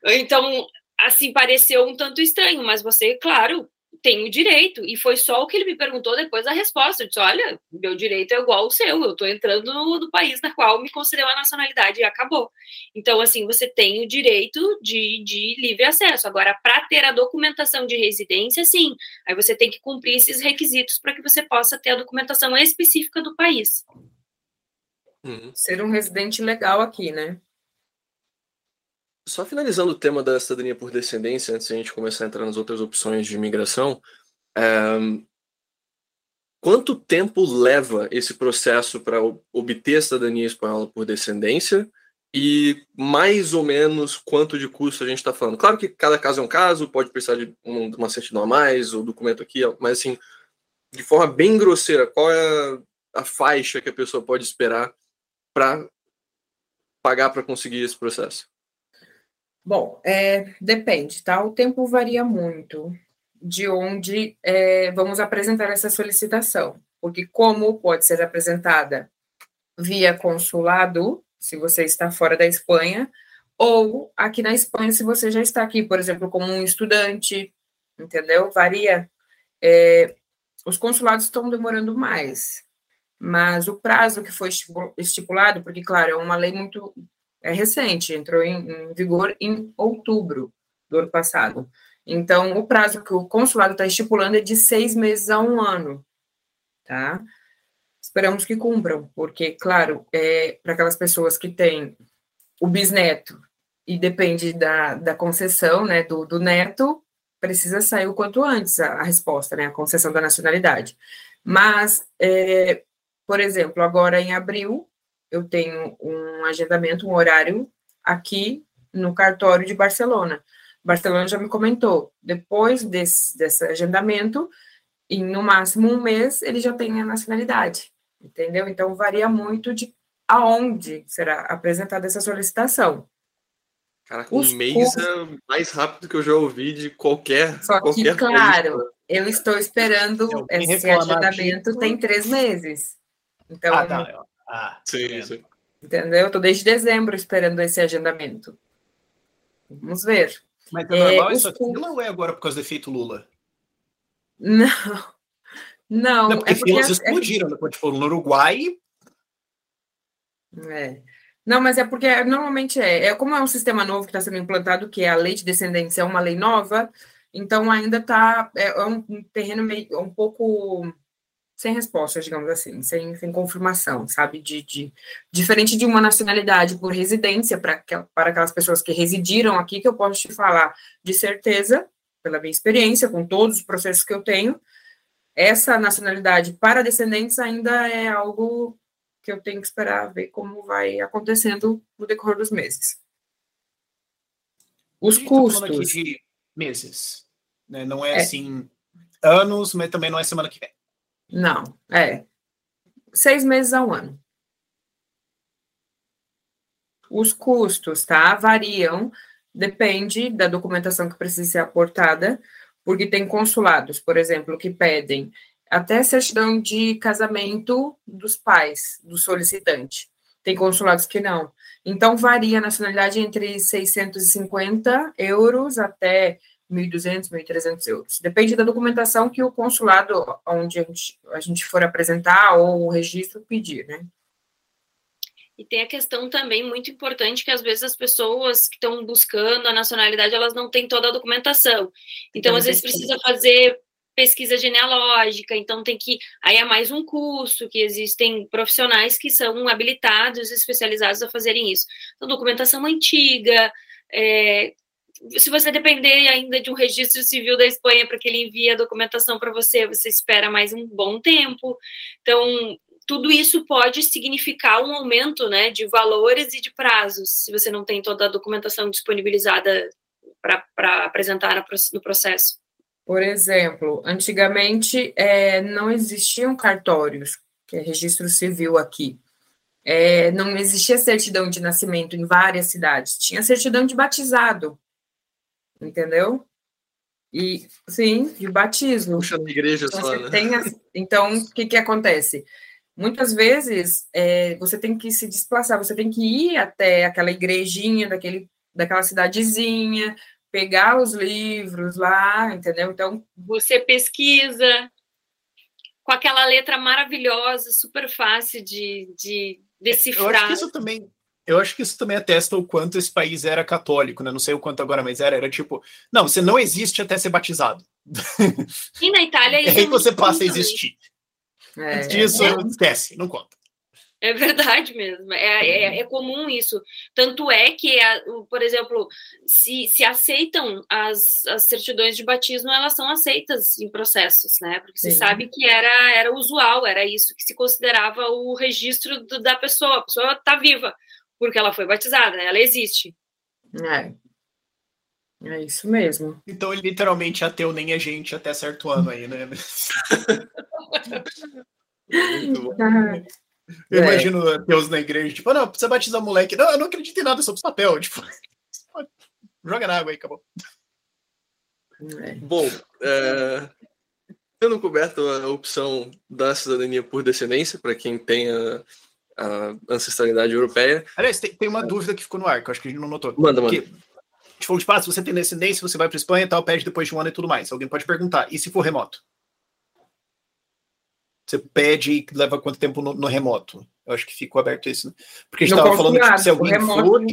[SPEAKER 3] Então, assim, pareceu um tanto estranho, mas você, claro, tem o direito. E foi só o que ele me perguntou depois da resposta. Eu disse: olha, meu direito é igual ao seu, eu estou entrando no, no país na qual me concedeu a nacionalidade e acabou. Então, assim, você tem o direito de, de livre acesso. Agora, para ter a documentação de residência, sim, aí você tem que cumprir esses requisitos para que você possa ter a documentação específica do país.
[SPEAKER 1] Uhum.
[SPEAKER 4] Ser um residente legal aqui, né?
[SPEAKER 1] Só finalizando o tema da cidadania por descendência, antes de a gente começar a entrar nas outras opções de imigração, é, quanto tempo leva esse processo para obter a cidadania espanhola por descendência e mais ou menos quanto de custo a gente está falando? Claro que cada caso é um caso, pode precisar de um- uma certidão a mais, ou documento aqui, mas assim, de forma bem grosseira, qual é a faixa que a pessoa pode esperar para pagar para conseguir esse processo?
[SPEAKER 4] Bom, é, depende, tá? O tempo varia muito de onde é, vamos apresentar essa solicitação, porque como pode ser apresentada via consulado, se você está fora da Espanha, ou aqui na Espanha, se você já está aqui, por exemplo, como um estudante, entendeu? Varia. É, os consulados estão demorando mais, mas o prazo que foi estipu- estipulado, porque, claro, é uma lei muito é recente, entrou em, em vigor em outubro do ano passado. Então, o prazo que o consulado está estipulando é de seis meses a um ano, tá? Esperamos que cumpram, porque, claro, é, para aquelas pessoas que têm o bisneto e depende da, da concessão, né, do, do neto, precisa sair o quanto antes a, a resposta, né, a concessão da nacionalidade. Mas, é, por exemplo, agora em abril, eu tenho um agendamento, um horário aqui no cartório de Barcelona. Barcelona já me comentou, depois desse, desse agendamento, em no máximo um mês, ele já tem a nacionalidade, entendeu? Então, varia muito de aonde será apresentada essa solicitação.
[SPEAKER 1] Caraca, um
[SPEAKER 4] Os
[SPEAKER 1] mês
[SPEAKER 4] custos-
[SPEAKER 1] é mais rápido que eu já ouvi de qualquer.
[SPEAKER 4] Só que,
[SPEAKER 1] qualquer
[SPEAKER 4] claro,
[SPEAKER 1] país.
[SPEAKER 4] eu estou esperando esse agendamento
[SPEAKER 2] disso-
[SPEAKER 4] tem três meses. Então,
[SPEAKER 2] Ah, tá. Ah,
[SPEAKER 1] Sim, sim.
[SPEAKER 4] entendeu? Eu estou desde dezembro esperando esse agendamento. Vamos ver.
[SPEAKER 2] Mas é
[SPEAKER 4] É,
[SPEAKER 2] normal
[SPEAKER 4] os
[SPEAKER 2] isso aqui ou é agora por causa do efeito Lula?
[SPEAKER 4] Não, não,
[SPEAKER 2] Não, porque
[SPEAKER 4] é porque
[SPEAKER 2] filas
[SPEAKER 4] é-
[SPEAKER 2] explodiram, tipo, no Uruguai,
[SPEAKER 4] É. Não, mas é porque normalmente é, é como é um sistema novo que está sendo implantado, que é a lei de descendência, é uma lei nova, então ainda está é, é um terreno meio um pouco sem respostas, digamos assim, sem, sem confirmação, sabe? De, de diferente de uma nacionalidade por residência para para aquelas pessoas que residiram aqui, que eu posso te falar de certeza, pela minha experiência, com todos os processos que eu tenho, essa nacionalidade para descendentes ainda é algo que eu tenho que esperar ver como vai acontecendo no decorrer dos meses. Os custos,
[SPEAKER 2] de meses, né? Não é,
[SPEAKER 4] É.
[SPEAKER 2] assim anos, mas também não é semana que vem.
[SPEAKER 4] Não, é seis meses a um ano. Os custos, tá? Variam, depende da documentação que precisa ser aportada, porque tem consulados, por exemplo, que pedem até certidão de casamento dos pais do solicitante. Tem consulados que não. Então, varia a nacionalidade entre 650 euros até 1.200, 1.300 euros. Depende da documentação que o consulado, onde a gente, a gente for apresentar, ou o registro pedir, né?
[SPEAKER 3] E tem a questão também muito importante que às vezes as pessoas que estão buscando a nacionalidade, elas não têm toda a documentação. Então,
[SPEAKER 4] Também
[SPEAKER 3] às vezes precisa fazer pesquisa genealógica, então tem que. Aí é mais um curso, que existem profissionais que são habilitados, especializados a fazerem isso. Então, documentação antiga. É, se você depender ainda de um registro civil da Espanha para que ele envie a documentação para você, você espera mais um bom tempo. Então, tudo isso pode significar um aumento né, de valores e de prazos, se você não tem toda a documentação disponibilizada para apresentar no processo.
[SPEAKER 4] Por exemplo, antigamente é, não existiam cartórios, que é registro civil aqui. É, não existia certidão de nascimento em várias cidades, tinha certidão de batizado, entendeu? E sim, de batismo.
[SPEAKER 1] Puxa, na igreja
[SPEAKER 4] então,
[SPEAKER 1] só, né?
[SPEAKER 4] Tem, então, o que, que acontece? Muitas vezes é, você tem que se desplaçar, você tem que ir até aquela igrejinha daquele, daquela cidadezinha, pegar os livros lá, entendeu? Então.
[SPEAKER 3] Você pesquisa com aquela letra maravilhosa, super fácil de, de decifrar.
[SPEAKER 2] Eu acho que isso também. Eu acho que isso também atesta o quanto esse país era católico, né? Não sei o quanto agora, mas era, era tipo, não, você não existe até ser batizado.
[SPEAKER 3] E na Itália
[SPEAKER 2] isso. E aí é você passa a existir. É, Antes disso, é. esquece, não conta.
[SPEAKER 3] É verdade mesmo, é, é, é, comum isso. Tanto é que, por exemplo, se, se aceitam as, as certidões de batismo, elas são aceitas em processos, né? Porque se sabe que era, era usual, era isso que se considerava o registro do, da pessoa. A pessoa está viva, porque ela foi batizada, né? ela existe.
[SPEAKER 4] É. É isso mesmo.
[SPEAKER 2] Então, literalmente, ateu nem a gente até certo ano aí, né? Muito bom. Ah. Eu é. imagino Deus na igreja, tipo, não, precisa batizar o moleque. Não, eu não acredito em nada sobre papel. Tipo, joga na água aí, acabou.
[SPEAKER 1] É. Bom, é, tendo coberto a opção da cidadania por descendência, para quem tem a, ancestralidade europeia.
[SPEAKER 2] Aliás, tem, tem uma dúvida que ficou no ar, que eu acho que a gente não notou.
[SPEAKER 1] Manda, manda.
[SPEAKER 2] Que, a gente falou, tipo, ah, se você tem descendência, você vai para Espanha e tal, pede depois de um ano e tudo mais. Alguém pode perguntar, e se for remoto? Você pede e leva quanto tempo no, no remoto? Eu acho que ficou aberto isso. Né? Porque a gente estava falando tipo, se alguém remoto... for.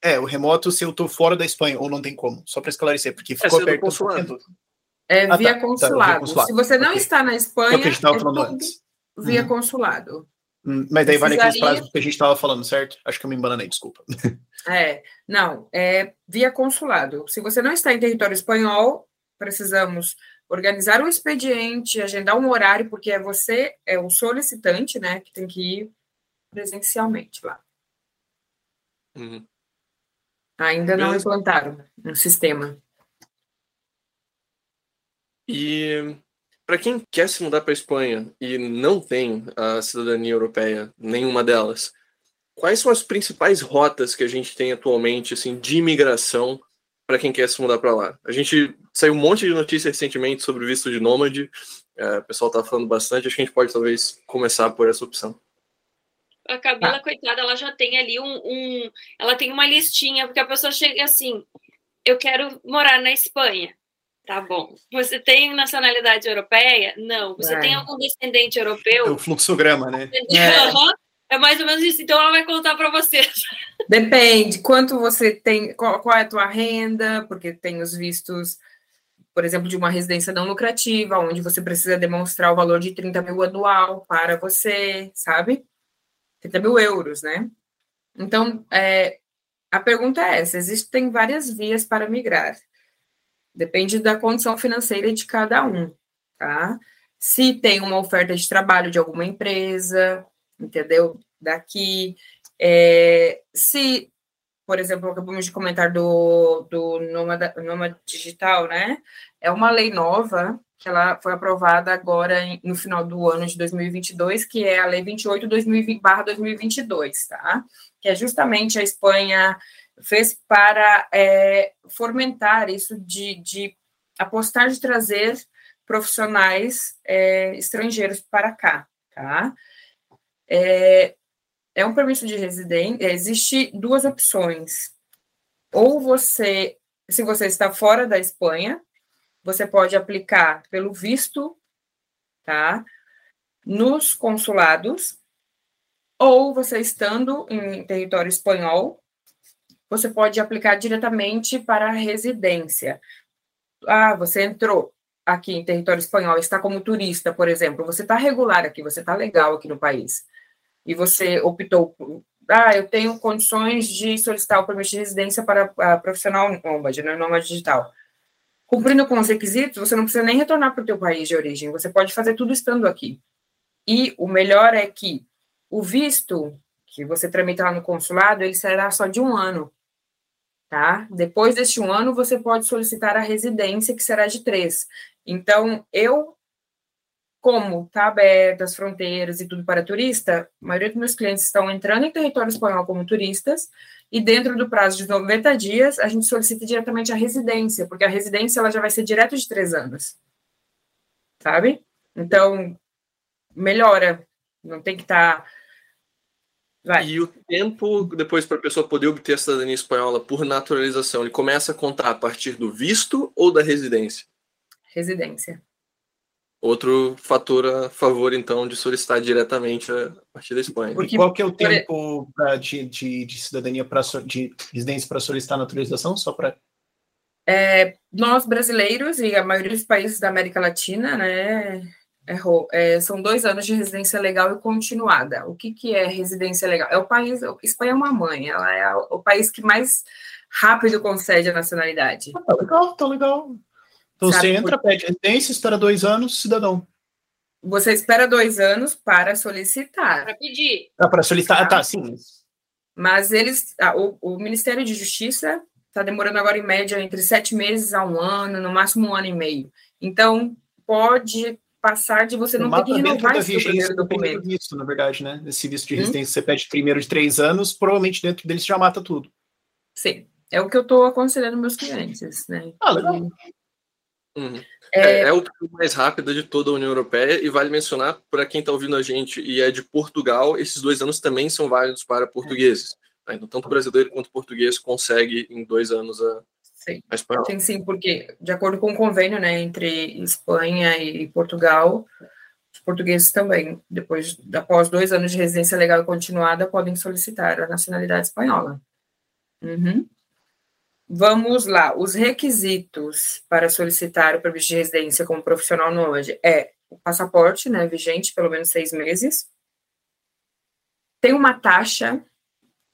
[SPEAKER 2] É, o remoto se eu estou fora da Espanha, ou não tem como. Só para esclarecer, porque ficou é, aberto.
[SPEAKER 4] Consulado. É ah, via, tá, consulado. Tá, via, consulado. Se você não okay. está na Espanha. É o que a gente estava falando antes. Via hum. consulado.
[SPEAKER 2] Mas daí vale aqueles prazos que a gente estava falando, certo? Acho que eu me embananei, desculpa.
[SPEAKER 4] É, não, é via consulado. Se você não está em território espanhol, precisamos organizar um expediente, agendar um horário, porque é você, é o solicitante, né, que tem que ir presencialmente lá. Uhum. Ainda não Beleza. implantaram um sistema.
[SPEAKER 1] E para quem quer se mudar para a Espanha e não tem a cidadania europeia, nenhuma delas, quais são as principais rotas que a gente tem atualmente assim de imigração para quem quer se mudar para lá. A gente saiu um monte de notícias recentemente sobre o visto de nômade. É, o pessoal está falando bastante. Acho que a gente pode talvez começar por essa opção.
[SPEAKER 3] A Camila, ah. coitada, ela já tem ali um, um, Ela tem uma listinha, porque a pessoa chega assim: eu quero morar na Espanha. Tá bom. Você tem nacionalidade europeia? Não. Você é. tem algum descendente europeu?
[SPEAKER 2] É o fluxograma, né?
[SPEAKER 3] É. É mais ou menos isso. Então ela vai contar para vocês.
[SPEAKER 4] Depende. Quanto você tem, qual, qual, é a tua renda, porque tem os vistos, por exemplo, de uma residência não lucrativa, onde você precisa demonstrar o valor de 30 mil anual para você, sabe? 30 mil euros, né? Então, é, a pergunta é essa: existem várias vias para migrar. Depende da condição financeira de cada um, tá? Se tem uma oferta de trabalho de alguma empresa, entendeu? Daqui, é, se, por exemplo, acabamos de comentar do, do Nômada, Nômada Digital, né? É uma lei nova que ela foi aprovada agora no final do ano de 2022, que é a Lei 28/2022, tá? Que é justamente a Espanha fez para é, fomentar isso de, de apostar de trazer profissionais é, estrangeiros para cá, tá? é, é um permisso de residência, existe duas opções. Ou você, se você está fora da Espanha, você pode aplicar pelo visto, tá? Nos consulados, ou você estando em território espanhol, você pode aplicar diretamente para a residência. Ah, você entrou. aqui em território espanhol, está como turista, por exemplo, você está regular aqui, você está legal aqui no país, e você optou por, ah, eu tenho condições de solicitar o permisso de residência para a profissional nômade, né, nômade digital. Cumprindo com os requisitos, você não precisa nem retornar para o teu país de origem, você pode fazer tudo estando aqui. E o melhor é que o visto que você tramita lá no consulado, ele será só de um ano, tá? Depois deste um ano, você pode solicitar a residência, que será de três. Então, eu, como está aberto as fronteiras e tudo para turista, a maioria dos meus clientes estão entrando em território espanhol como turistas, e dentro do prazo de 90 dias, a gente solicita diretamente a residência, porque a residência ela já vai ser direto de três anos, sabe? Então, melhora, não tem que estar... Tá
[SPEAKER 1] Vai. E o tempo depois para a pessoa poder obter a cidadania espanhola por naturalização, ele começa a contar a partir do visto ou da residência?
[SPEAKER 4] Residência.
[SPEAKER 1] Outro fator a favor, então, de solicitar diretamente a partir da Espanha.
[SPEAKER 2] Porque qual que é o tempo pra, de, de, de, cidadania para de residência para solicitar naturalização? Só para
[SPEAKER 4] é, nós brasileiros e a maioria dos países da América Latina, né. É, são dois anos de residência legal e continuada. O que, que é residência legal? É o país. Espanha é uma mãe, ela é o país que mais rápido concede a nacionalidade.
[SPEAKER 2] Ah, tá legal, tá legal. Então Sabe, você entra, por... pede residência, espera dois anos, cidadão.
[SPEAKER 4] Você espera dois anos para solicitar.
[SPEAKER 3] Para pedir.
[SPEAKER 2] Ah, para solicitar, tá, sim.
[SPEAKER 4] Mas eles, ah, o, o Ministério de Justiça está demorando agora em média entre sete meses a um ano, no máximo um ano e meio. Então, pode passar de você não ter que renovar esse primeiro documento.
[SPEAKER 2] Visto, na verdade, né? Esse visto de hum? residência hum? você pede primeiro de três anos, provavelmente dentro deles já mata tudo.
[SPEAKER 4] Sim, é o que eu estou aconselhando meus clientes, né?
[SPEAKER 2] Ah, legal.
[SPEAKER 1] Uhum. É, é, o mais rápido de toda a União Europeia e vale mencionar para quem está ouvindo a gente e é de Portugal, esses dois anos também são válidos para portugueses. Tá? Então, tanto brasileiro quanto português consegue em dois anos a,
[SPEAKER 4] Sim. Tem sim, porque de acordo com o convênio, né, entre Espanha e Portugal, os portugueses também, depois, após dois anos de residência legal continuada, podem solicitar a nacionalidade espanhola. Uhum. Vamos lá, os requisitos para solicitar o permisso de residência como profissional nômade é o passaporte, né, vigente pelo menos seis meses. Tem uma taxa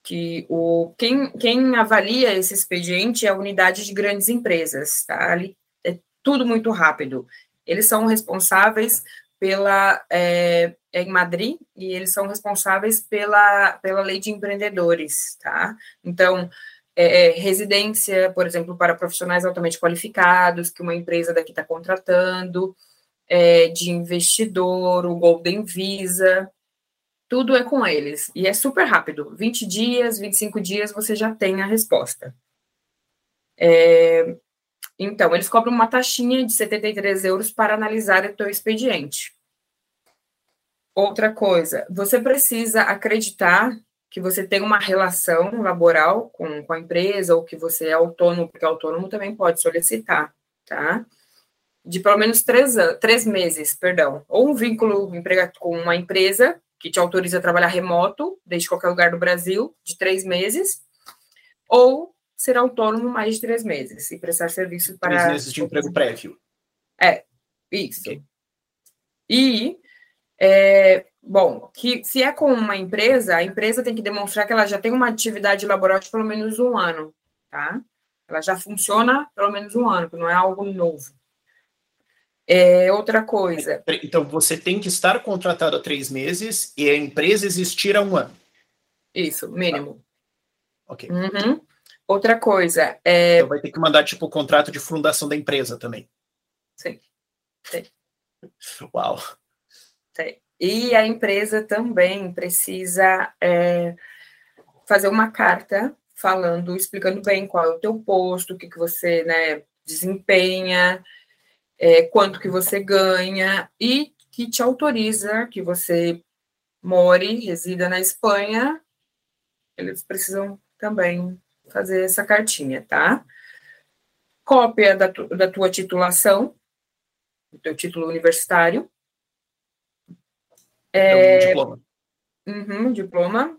[SPEAKER 4] que o, quem, quem avalia esse expediente é a unidade de grandes empresas, tá? Ali é tudo muito rápido. Eles são responsáveis pela é, é em Madrid e eles são responsáveis pela, pela lei de empreendedores, tá? Então, é, é residência, por exemplo, para profissionais altamente qualificados que uma empresa daqui está contratando, é, de investidor, o Golden Visa, tudo é com eles. E é super rápido. 20 dias, 25 dias, você já tem a resposta. É, então, eles cobram uma taxinha de 73 euros para analisar o teu expediente. Outra coisa, você precisa acreditar que você tem uma relação laboral com, com a empresa ou que você é autônomo, porque autônomo também pode solicitar, tá? De pelo menos três, três meses, perdão. Ou um vínculo com uma empresa que te autoriza a trabalhar remoto, desde qualquer lugar do Brasil, de três meses, ou ser autônomo mais de três meses e prestar serviço para.
[SPEAKER 2] Três meses de emprego prévio.
[SPEAKER 4] É, isso. Okay. E, é, bom, que se é com uma empresa, a empresa tem que demonstrar que ela já tem uma atividade laboral de pelo menos um ano, tá? Ela já funciona pelo menos um ano, que não é algo novo. É outra coisa.
[SPEAKER 2] Então, você tem que estar contratado há três meses e a empresa existir há um ano.
[SPEAKER 4] Isso, mínimo.
[SPEAKER 2] Ah. Ok.
[SPEAKER 4] Uhum. Outra coisa. É...
[SPEAKER 2] Então, vai ter que mandar, tipo, o contrato de fundação da empresa também.
[SPEAKER 4] Sim. Sim.
[SPEAKER 2] Uau.
[SPEAKER 4] Sim. E a empresa também precisa é, fazer uma carta falando, explicando bem qual é o teu posto, o que, que você né, desempenha, é, quanto que você ganha e que te autoriza que você more, resida na Espanha, eles precisam também fazer essa cartinha, tá? Cópia da, tu, da tua titulação, do teu título universitário.
[SPEAKER 2] É, então, diploma.
[SPEAKER 4] Uhum, diploma.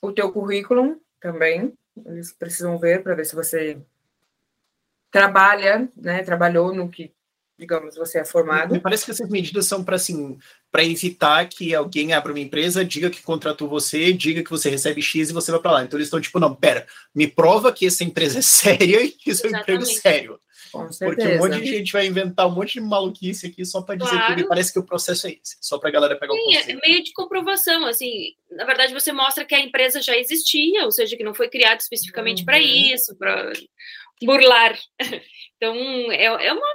[SPEAKER 4] O teu currículo também, eles precisam ver para ver se você trabalha, né, trabalhou no que digamos, você é formado.
[SPEAKER 2] Me parece que essas medidas são para assim, para evitar que alguém abra uma empresa, diga que contratou você, diga que você recebe X e você vai para lá. Então eles estão tipo, não, pera, me prova que essa empresa é séria e que isso é um emprego sério. Porque um monte de gente vai inventar um monte de maluquice aqui só para dizer claro. que me parece que o processo é esse, só para a galera pegar Sim, o conceito.
[SPEAKER 3] É meio de comprovação, assim, na verdade você mostra que a empresa já existia, ou seja, que não foi criada especificamente uhum. para isso, para burlar. Então, é, é uma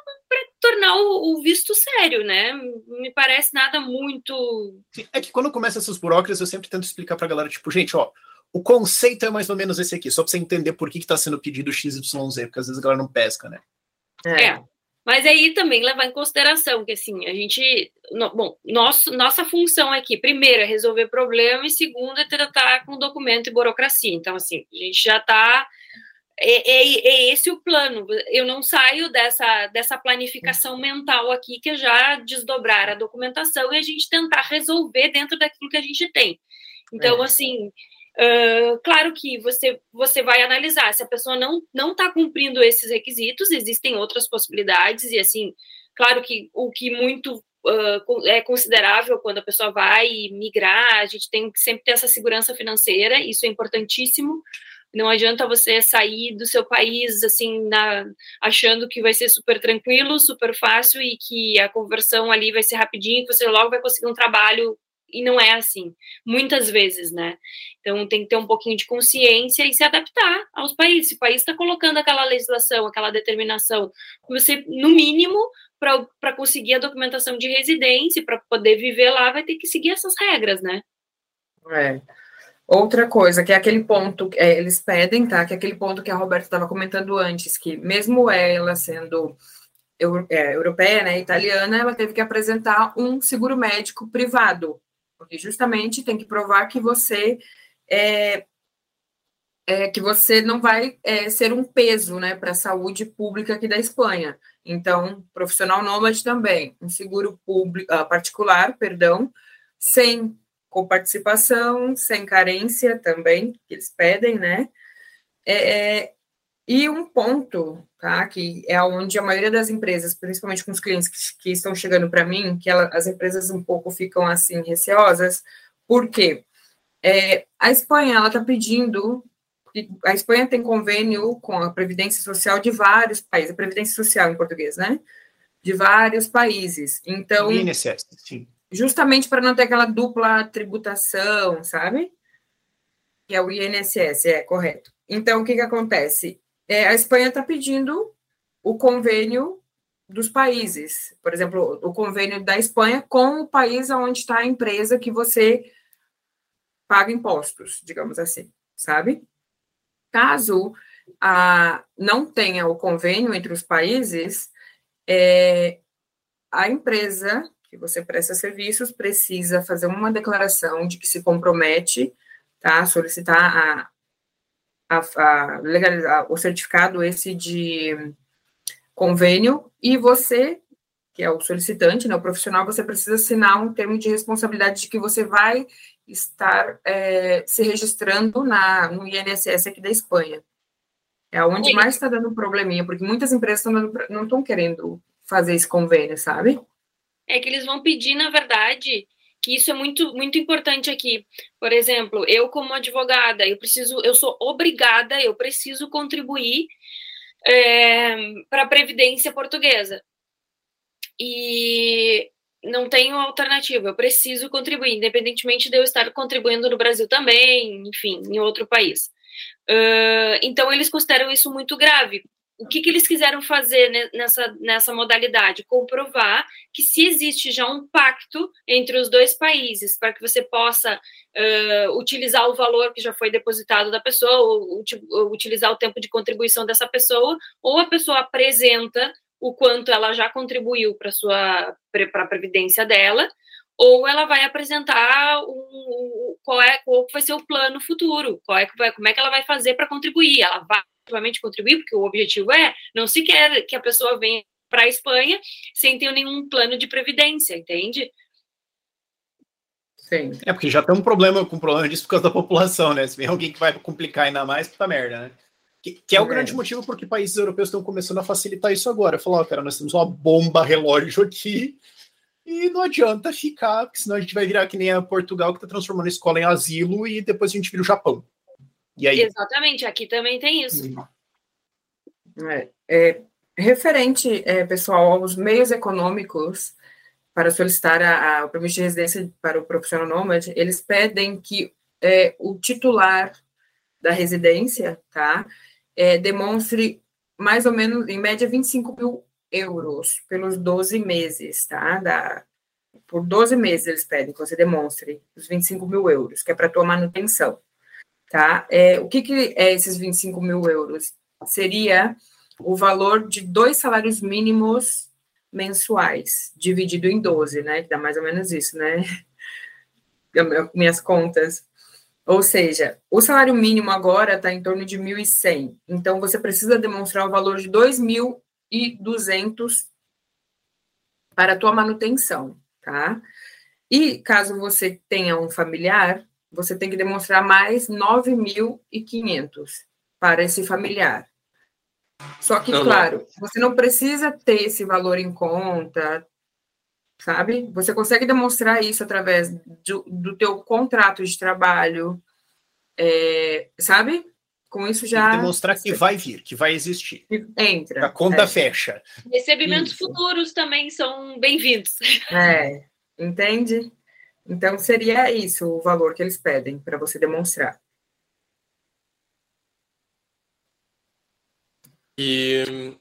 [SPEAKER 3] tornar o, o, visto sério, né? Me parece nada muito.
[SPEAKER 2] É que quando começa essas burocracias, eu sempre tento explicar para a galera, tipo, gente, ó, o conceito é mais ou menos esse aqui, só para você entender por que está sendo pedido XYZ, porque às vezes a galera não pesca, né?
[SPEAKER 3] É. é. Mas aí também levar em consideração que assim, a gente. No, bom, nosso, nossa função aqui, primeiro, é resolver problema, e segundo, é tratar com documento e burocracia. Então, assim, a gente já está. É, é, é, esse o plano. Eu não saio dessa, dessa planificação mental aqui, que é já desdobrar a documentação e a gente tentar resolver dentro daquilo que a gente tem. Então, é. assim, Uh, claro que você, você vai analisar se a pessoa não não está cumprindo esses requisitos, existem outras possibilidades e assim, claro que o que muito uh, é considerável quando a pessoa vai migrar, a gente tem que sempre ter essa segurança financeira, isso é importantíssimo. Não adianta você sair do seu país assim, na, achando que vai ser super tranquilo, super fácil e que a conversão ali vai ser rapidinho, que você logo vai conseguir um trabalho e não é assim, muitas vezes, né? Então tem que ter um pouquinho de consciência e se adaptar aos países. Se o país está colocando aquela legislação, aquela determinação, você, no mínimo, para conseguir a documentação de residência, para poder viver lá, vai ter que seguir essas regras, né?
[SPEAKER 4] É. Outra coisa, que é aquele ponto, é, eles pedem, tá? Que é aquele ponto que a Roberta estava comentando antes, que mesmo ela sendo é, europeia, né, italiana, ela teve que apresentar um seguro médico privado porque justamente tem que provar que você é, é que você não vai é, ser um peso né, para a saúde pública aqui da Espanha. Então, profissional nômade também, um seguro público, uh, particular, perdão, sem coparticipação, sem carência também, que eles pedem, né? É, é e um ponto, tá, que é onde a maioria das empresas, principalmente com os clientes que, que estão chegando para mim, que ela, as empresas um pouco ficam assim receosas, porque é, a Espanha ela está pedindo, a Espanha tem convênio com a Previdência Social de vários países, a Previdência Social em português, né? De vários países. Então,
[SPEAKER 2] INSS, sim.
[SPEAKER 4] Justamente para não ter aquela dupla tributação, sabe? Que é o INSS, é correto. Então, o que, que acontece? é, a Espanha está pedindo o convênio dos países, por exemplo, o convênio da Espanha com o país onde está a empresa que você paga impostos, digamos assim, sabe? Caso a, não tenha o convênio entre os países, é, a empresa que você presta serviços precisa fazer uma declaração de que se compromete, tá, solicitar a, a, a legalizar o certificado esse de convênio e você, que é o solicitante, né, o profissional, você precisa assinar um termo de responsabilidade de que você vai estar é, se registrando na, no INSS aqui da Espanha. É onde mais está dando probleminha, porque muitas empresas dando, não estão querendo fazer esse convênio, sabe?
[SPEAKER 3] É que eles vão pedir, na verdade, que isso é muito muito importante aqui. Por exemplo, eu como advogada, eu preciso, eu sou obrigada, eu preciso contribuir é, para a previdência portuguesa e não tenho alternativa. Eu preciso contribuir, independentemente de eu estar contribuindo no Brasil também, enfim, em outro país. Uh, então eles consideram isso muito grave, o que, que eles quiseram fazer nessa, nessa modalidade? Comprovar que se existe já um pacto entre os dois países para que você possa uh, utilizar o valor que já foi depositado da pessoa, ou, ou utilizar o tempo de contribuição dessa pessoa, ou a pessoa apresenta o quanto ela já contribuiu para sua para a previdência dela, ou ela vai apresentar qual é qual vai ser o plano futuro, qual é, como é que ela vai fazer para contribuir. Ela vai efetivamente contribuir, porque o objetivo é, não se quer que a pessoa venha para a Espanha sem ter nenhum plano de previdência, entende?
[SPEAKER 2] Sim. É, porque já tem um problema com o problema disso por causa da população, né? Se vem alguém que vai complicar ainda mais, puta merda, né? Que, que é o é. grande motivo porque países europeus estão começando a facilitar isso agora. Falar, ó, cara, nós temos uma bomba relógio aqui e não adianta ficar, porque senão a gente vai virar que nem a Portugal, que está transformando a escola em asilo e depois a gente vira o Japão.
[SPEAKER 3] E aí? Exatamente, aqui também tem isso.
[SPEAKER 4] É, é, referente, é, pessoal, aos meios econômicos para solicitar a, a, o permisso de residência para o profissional nômade, eles pedem que é, o titular da residência, tá, é, demonstre mais ou menos, em média, 25 mil euros pelos 12 meses, tá? Da, por 12 meses eles pedem que você demonstre os 25 mil euros, que é para tua manutenção, tá? É, o que, que é esses 25 mil euros? Seria o valor de dois salários mínimos mensuais, dividido em 12, né? Que dá mais ou menos isso, né? Minhas contas. Ou seja, o salário mínimo agora está em torno de 1.100. Então, você precisa demonstrar o valor de 2.000 e 200 para a tua manutenção, tá? E caso você tenha um familiar, você tem que demonstrar mais 9.500 para esse familiar. Só que, não, claro, não. você não precisa ter esse valor em conta, sabe? Você consegue demonstrar isso através do, do teu contrato de trabalho, é, sabe? Com isso já.
[SPEAKER 2] demonstrar que vai vir, que vai existir.
[SPEAKER 4] Entra.
[SPEAKER 2] A conta é. fecha.
[SPEAKER 3] Recebimentos isso. futuros também são bem-vindos.
[SPEAKER 4] É, entende? Então seria isso o valor que eles pedem para você demonstrar.
[SPEAKER 1] E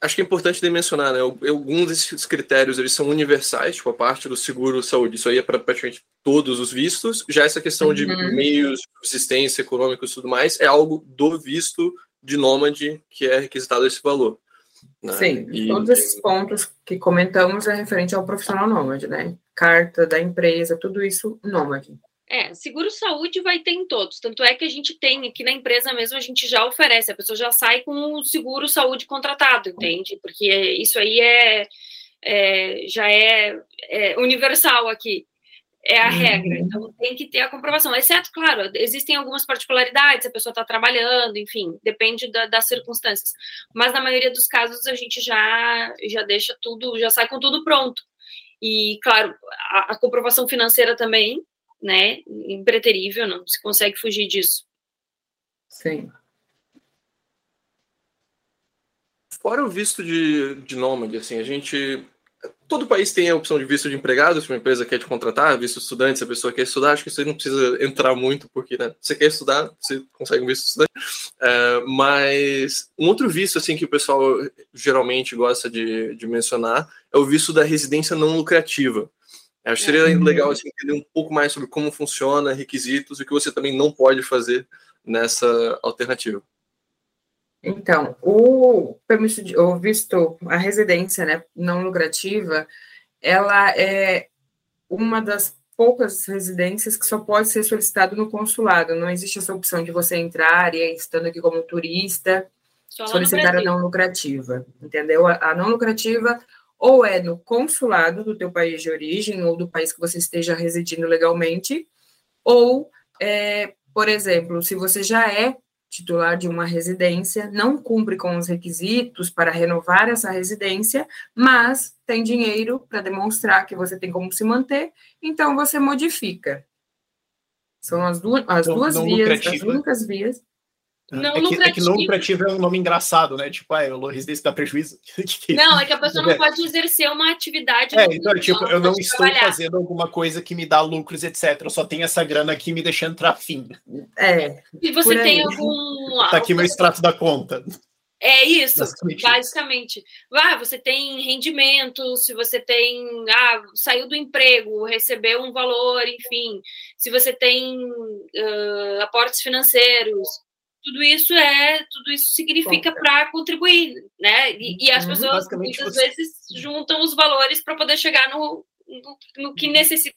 [SPEAKER 1] Acho que é importante mencionar, né? Alguns desses critérios eles são universais, tipo a parte do seguro saúde, isso aí é para praticamente todos os vistos. Já essa questão uhum. de meios, subsistência, econômicos e tudo mais, é algo do visto de nômade que é requisitado esse valor.
[SPEAKER 4] Né? Sim, e, todos esses pontos que comentamos é referente ao profissional nômade, né? Carta da empresa, tudo isso nômade.
[SPEAKER 3] É, seguro saúde vai ter em todos. Tanto é que a gente tem aqui na empresa mesmo, a gente já oferece, a pessoa já sai com o seguro saúde contratado, entende? Porque isso aí é, é já é, é, universal aqui. É a uhum. regra, então tem que ter a comprovação. Exceto, claro, existem algumas particularidades, a pessoa está trabalhando, enfim, depende da, das circunstâncias. Mas na maioria dos casos a gente já, já deixa tudo, já sai com tudo pronto. E, claro, a, a comprovação financeira também, né, impreterível, não se consegue fugir disso.
[SPEAKER 4] Sim.
[SPEAKER 1] Fora o visto de, de nômade, assim, a gente. Todo país tem a opção de visto de empregado, se uma empresa quer te contratar, visto estudante, se a pessoa quer estudar, acho que você não precisa entrar muito, porque né, você quer estudar, você consegue um visto estudante. É, mas um outro visto assim que o pessoal geralmente gosta de, de mencionar é o visto da residência não lucrativa. Acho que seria uhum. legal assim, entender um pouco mais sobre como funciona, requisitos e o que você também não pode fazer nessa alternativa.
[SPEAKER 4] Então, o permisso de, o visto, a residência né, não lucrativa, ela é uma das poucas residências que só pode ser solicitado no consulado. Não existe essa opção de você entrar e estando aqui como turista, solicitar a não lucrativa, entendeu? A, a não lucrativa ou é no consulado do teu país de origem ou do país que você esteja residindo legalmente, ou, é, por exemplo, se você já é titular de uma residência, não cumpre com os requisitos para renovar essa residência, mas tem dinheiro para demonstrar que você tem como se manter, então você modifica. São as duas, as não, duas não vias, lucrativa. as únicas vias.
[SPEAKER 2] Não é, que, é que não lucrativo é um nome engraçado, né? Tipo, ah, o residência dá prejuízo.
[SPEAKER 3] Não, é que a pessoa não pode exercer uma atividade.
[SPEAKER 2] É, então, tipo, eu não estou trabalhar. fazendo alguma coisa que me dá lucros, etc. Eu só tenho essa grana aqui me deixando entrar fim.
[SPEAKER 4] É.
[SPEAKER 3] E você tem algum.
[SPEAKER 2] Tá aqui meu extrato da conta.
[SPEAKER 3] É isso, basicamente. Ah, você tem rendimento, se você tem. Ah, saiu do emprego, recebeu um valor, enfim. Se você tem uh, aportes financeiros tudo isso é, tudo isso significa para contribuir, né? E, e as uhum, pessoas muitas você... vezes juntam os valores para poder chegar no, no, no que necessita.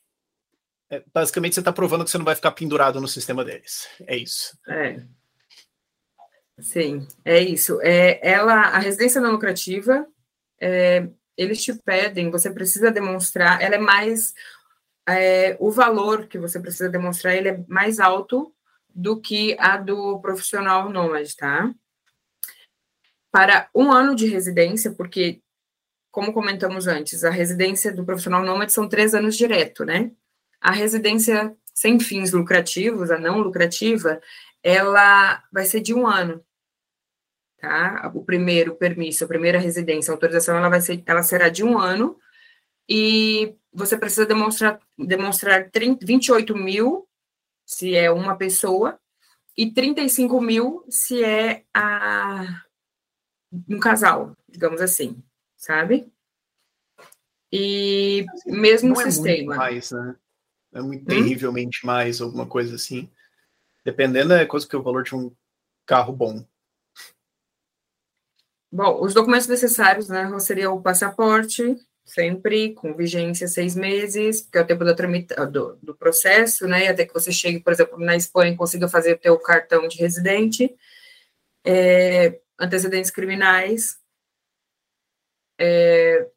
[SPEAKER 2] É, basicamente, você está provando que você não vai ficar pendurado no sistema deles. É isso.
[SPEAKER 4] É. Sim, é isso. É, ela, a residência não lucrativa, é, eles te pedem, você precisa demonstrar, ela é mais. É, o valor que você precisa demonstrar ele é mais alto do que a do profissional nômade, tá? Para um ano de residência, porque, como comentamos antes, a residência do profissional nômade são três anos direto, né? A residência sem fins lucrativos, a não lucrativa, ela vai ser de um ano, tá? O primeiro permisso, a primeira residência, a autorização, ela vai ser, ela será de um ano e você precisa demonstrar, demonstrar 30, 28 mil se é uma pessoa e 35 mil se é a, um casal, digamos assim, sabe? E assim, mesmo
[SPEAKER 2] não
[SPEAKER 4] sistema. É
[SPEAKER 2] muito mais, né? É muito hum? terrivelmente mais, alguma coisa assim. Dependendo é coisa que o valor de um carro bom.
[SPEAKER 4] Bom, os documentos necessários, né, seria o passaporte, sempre com vigência seis meses, que é o tempo tramita do, do processo, né, até que você chegue, por exemplo, na Espanha e consiga fazer o teu cartão de residente, é, antecedentes criminais, é,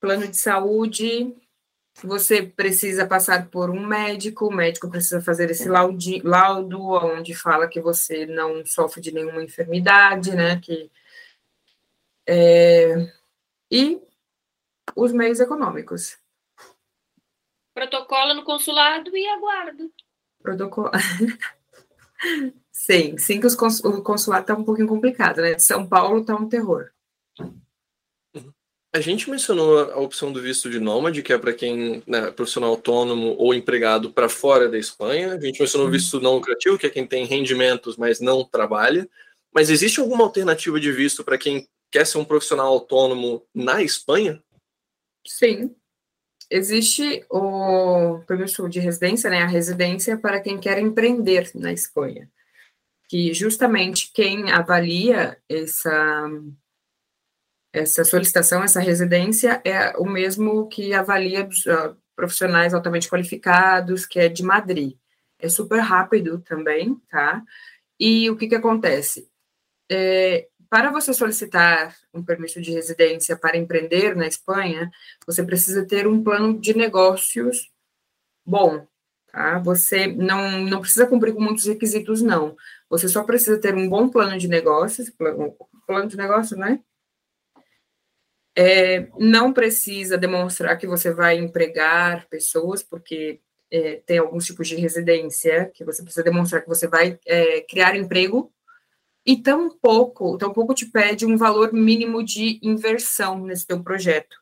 [SPEAKER 4] plano de saúde, você precisa passar por um médico, o médico precisa fazer esse laude, laudo, onde fala que você não sofre de nenhuma enfermidade, né? Que, é, e os meios econômicos.
[SPEAKER 3] Protocolo no consulado e aguardo.
[SPEAKER 4] Protocolo. sim, sim que os cons o consulado está um pouquinho complicado, né? São Paulo está um terror.
[SPEAKER 1] A gente mencionou a opção do visto de nômade, que é para quem né, é profissional autônomo ou empregado para fora da Espanha. A gente mencionou o uhum. visto não lucrativo, que é quem tem rendimentos, mas não trabalha. Mas existe alguma alternativa de visto para quem quer ser um profissional autônomo na Espanha?
[SPEAKER 4] Sim. Existe o permisso de residência, né, a residência para quem quer empreender na Espanha. Que justamente quem avalia essa essa solicitação, essa residência é o mesmo que avalia uh, profissionais altamente qualificados, que é de Madrid. É super rápido também, tá? E o que que acontece? É, para você solicitar um permisso de residência para empreender na Espanha, você precisa ter um plano de negócios bom, tá? Você não, não precisa cumprir com muitos requisitos, não. Você só precisa ter um bom plano de negócios, plano, plano de negócio, né? É, não precisa demonstrar que você vai empregar pessoas, porque é, tem alguns tipos de residência que você precisa demonstrar que você vai é, criar emprego, e tampouco, tampouco te pede um valor mínimo de inversão nesse teu projeto.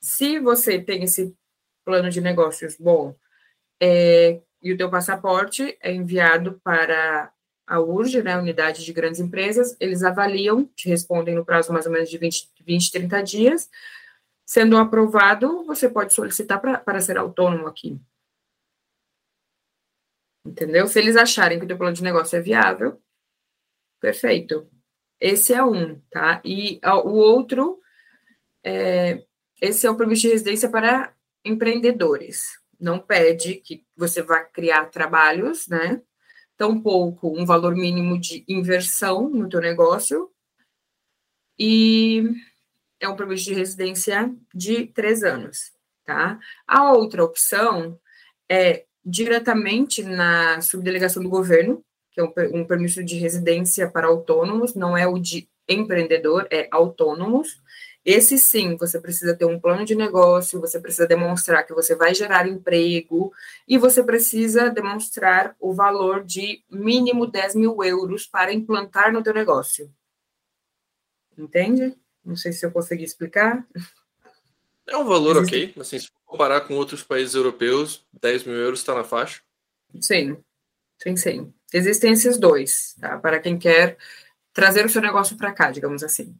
[SPEAKER 4] Se você tem esse plano de negócios bom é, e o teu passaporte é enviado para a URG, né, Unidade de Grandes Empresas, eles avaliam, te respondem no prazo mais ou menos de 20, 20 30 dias. Sendo aprovado, você pode solicitar para ser autônomo aqui. Entendeu? Se eles acharem que o teu plano de negócio é viável, perfeito. Esse é um, tá? E o outro, é, esse é o permisso de residência para empreendedores. Não pede que você vá criar trabalhos, né? tampouco um valor mínimo de inversão no teu negócio e é um permisso de residência de três anos, tá? A outra opção é diretamente na subdelegação do governo, que é um, um permisso de residência para autônomos, não é o de empreendedor, é autônomos, esse sim, você precisa ter um plano de negócio, você precisa demonstrar que você vai gerar emprego e você precisa demonstrar o valor de mínimo 10 mil euros para implantar no teu negócio. Entende? Não sei se eu consegui explicar.
[SPEAKER 1] É um valor ok, assim, se comparar com outros países europeus, 10 mil euros está na faixa.
[SPEAKER 4] Sim, sim, sim. Existem esses dois, tá? Para quem quer trazer o seu negócio para cá, digamos assim.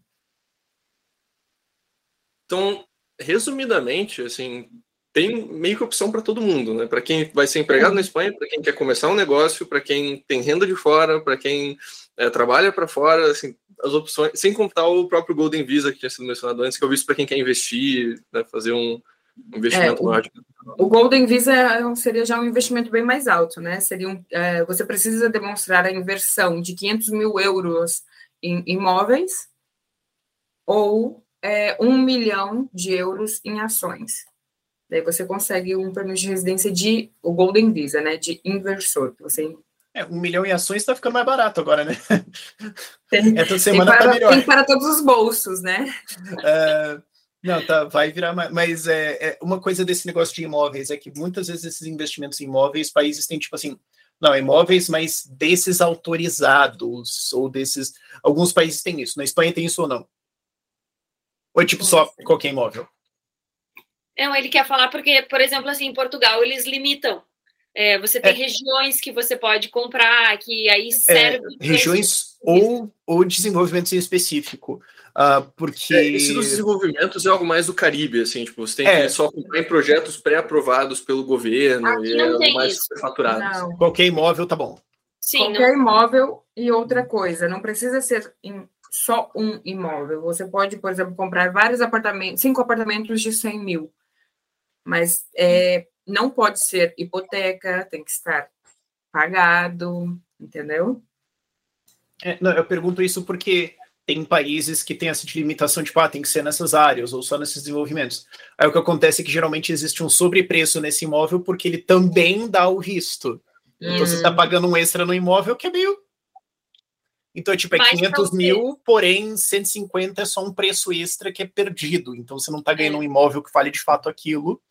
[SPEAKER 1] Então, resumidamente, assim, tem meio que opção para todo mundo, né? Para quem vai ser empregado na Espanha, para quem quer começar um negócio, para quem tem renda de fora, para quem é, trabalha para fora, assim, as opções, sem contar o próprio Golden Visa que tinha sido mencionado antes, que eu vi para quem quer investir, né, fazer um investimento é,
[SPEAKER 4] o, o, Golden Visa é seria já um investimento bem mais alto, né? Seria um, é, você precisa demonstrar a inversão de 500 mil euros em imóveis ou é, um milhão de euros em ações. Daí você consegue um permisso de residência de o Golden Visa, né, de inversor, você
[SPEAKER 2] É, um milhão em ações está ficando mais barato agora, né?
[SPEAKER 4] Tem,
[SPEAKER 2] Essa semana
[SPEAKER 4] tem para,
[SPEAKER 2] tá melhor.
[SPEAKER 4] tem para todos os bolsos, né?
[SPEAKER 2] É, não, tá, vai virar mais. Mas é, é, uma coisa desse negócio de imóveis é que muitas vezes esses investimentos em imóveis, países têm tipo assim, não, imóveis, mas desses autorizados, ou desses. Alguns países têm isso. Na Espanha tem isso ou não? Ou é tipo só qualquer imóvel?
[SPEAKER 3] Não, ele quer falar porque, por exemplo, assim, em Portugal eles limitam. É, você tem
[SPEAKER 2] É.
[SPEAKER 3] regiões que você pode comprar, que aí serve.
[SPEAKER 2] É, regiões ou, ou desenvolvimentos em específico. Ah, porque.
[SPEAKER 1] É, esse dos desenvolvimentos é algo mais do Caribe, assim, tipo, você tem
[SPEAKER 2] É.
[SPEAKER 1] que só comprar em projetos pré-aprovados pelo governo
[SPEAKER 3] Aqui
[SPEAKER 1] e
[SPEAKER 3] não
[SPEAKER 1] é algo
[SPEAKER 3] tem
[SPEAKER 1] mais
[SPEAKER 3] isso.
[SPEAKER 1] faturado.
[SPEAKER 4] Não.
[SPEAKER 2] Qualquer imóvel tá bom.
[SPEAKER 3] Sim, não-
[SPEAKER 4] Qualquer imóvel e outra coisa, não precisa ser em só um imóvel. Você pode, por exemplo, comprar vários apartamentos, cinco apartamentos de 100 mil, mas é, não pode ser hipoteca, tem que estar pagado, entendeu?
[SPEAKER 2] É, não, eu pergunto isso porque tem países que têm essa limitação, tipo, ah, tem que ser nessas áreas ou só nesses desenvolvimentos. Aí o que acontece é que geralmente existe um sobrepreço nesse imóvel porque ele também dá o visto. Então você está pagando um extra no imóvel que é meio. Então, tipo, é
[SPEAKER 3] Mais pra
[SPEAKER 2] 500
[SPEAKER 3] você.
[SPEAKER 2] mil, porém 150 é só um preço extra que é perdido. Então você não está ganhando um imóvel que vale de fato aquilo.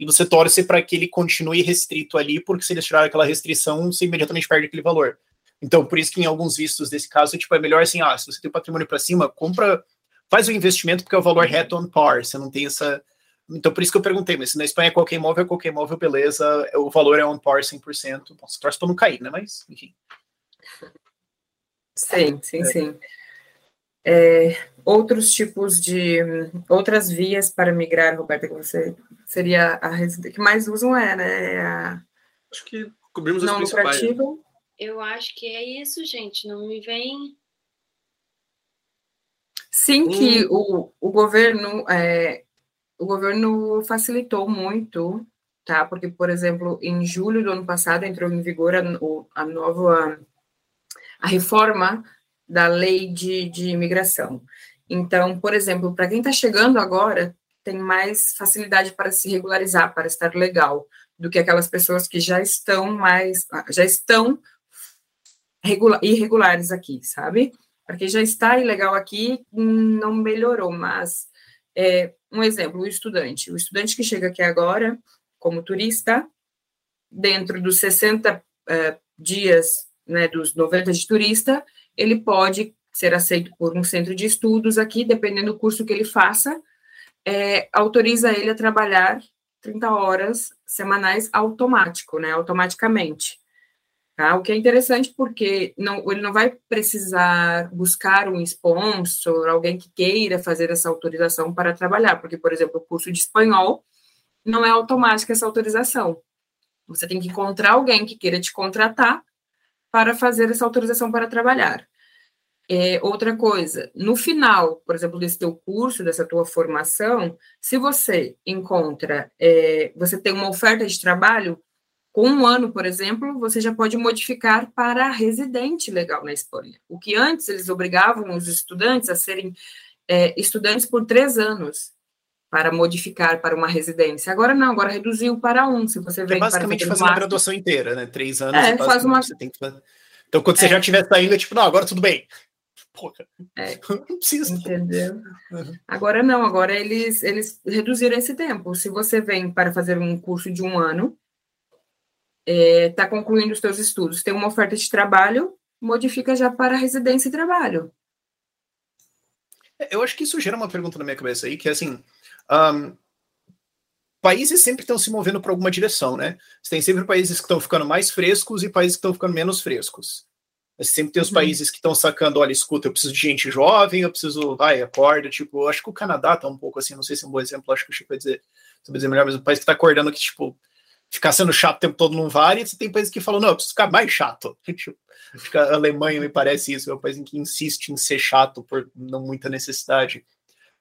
[SPEAKER 2] E você torce para que ele continue restrito ali, porque se eles tirarem aquela restrição, você imediatamente perde aquele valor. Então, por isso que em alguns vistos desse caso, tipo, é melhor assim, ah, se você tem o patrimônio para cima, compra, faz o investimento porque é o valor reto on par, você não tem essa... Então, por isso que eu perguntei, mas se na Espanha é qualquer imóvel, é qualquer imóvel, beleza, o valor é on par 100%. Bom, você torce para não cair, né, mas, enfim.
[SPEAKER 4] Sim, sim, sim. É, outros tipos de outras vias para migrar, Roberta, que você seria a residência que mais usam é, né? é a
[SPEAKER 1] Acho que cobrimos as
[SPEAKER 4] não
[SPEAKER 1] principais.
[SPEAKER 4] lucrativa.
[SPEAKER 3] Eu acho que é isso, gente. Não me vem.
[SPEAKER 4] Sim, que o, o governo é, o governo facilitou muito, tá? Porque, por exemplo, em julho do ano passado entrou em vigor a, a nova a reforma da lei de, de imigração. Então, por exemplo, para quem está chegando agora, tem mais facilidade para se regularizar, para estar legal, do que aquelas pessoas que já estão mais, já estão regula- irregulares aqui, sabe? Para quem já está ilegal aqui, não melhorou, mas é, um exemplo, o estudante. O estudante que chega aqui agora, como turista, dentro dos 60 eh, dias, né, dos 90 de turista, ele pode ser aceito por um centro de estudos aqui, dependendo do curso que ele faça, é, autoriza ele a trabalhar 30 horas semanais automático, né, automaticamente. Tá? O que é interessante porque não, ele não vai precisar buscar um sponsor, alguém que queira fazer essa autorização para trabalhar, porque, por exemplo, o curso de espanhol não é automática essa autorização. Você tem que encontrar alguém que queira te contratar para fazer essa autorização para trabalhar. É, outra coisa, no final, por exemplo, desse teu curso, dessa tua formação, se você encontra, é, você tem uma oferta de trabalho, com um ano, por exemplo, você já pode modificar para residente legal na Espanha. O que antes eles obrigavam os estudantes a serem é, estudantes por três anos para modificar para uma residência. Agora não, agora reduziu para um. Se você
[SPEAKER 2] É
[SPEAKER 4] vem
[SPEAKER 2] basicamente
[SPEAKER 4] para
[SPEAKER 2] fazer uma graduação inteira, né? Três anos.
[SPEAKER 4] É,
[SPEAKER 2] é
[SPEAKER 4] faz uma-
[SPEAKER 2] basicamente Você tem que fazer. Então, quando você
[SPEAKER 4] É.
[SPEAKER 2] já estiver saindo, é tipo, não, agora tudo bem. Porra.
[SPEAKER 4] É.
[SPEAKER 2] Não precisa.
[SPEAKER 4] Entendeu?
[SPEAKER 2] Uhum.
[SPEAKER 4] Agora não, agora eles, eles reduziram esse tempo. Se você vem para fazer um curso de um ano, está concluindo os seus estudos, tem uma oferta de trabalho, modifica já para residência e trabalho.
[SPEAKER 2] É, Eu acho que isso gera uma pergunta na minha cabeça aí, que é assim. ahn, países sempre estão se movendo para alguma direção, né? Você tem sempre países que estão ficando mais frescos e países que estão ficando menos frescos. Você sempre tem os
[SPEAKER 4] Uhum.
[SPEAKER 2] países que estão sacando, olha, escuta, eu preciso de gente jovem, eu preciso, vai, acorda, tipo, acho que o Canadá tá um pouco assim, não sei se é um bom exemplo, acho que o Chico vai dizer, vai dizer melhor, mas o país que tá acordando que, tipo, ficar sendo chato o tempo todo não vale, e você tem países que falam, não, eu preciso ficar mais chato. Tipo, acho que a Alemanha me parece isso, é um país em que insiste em ser chato por não muita necessidade.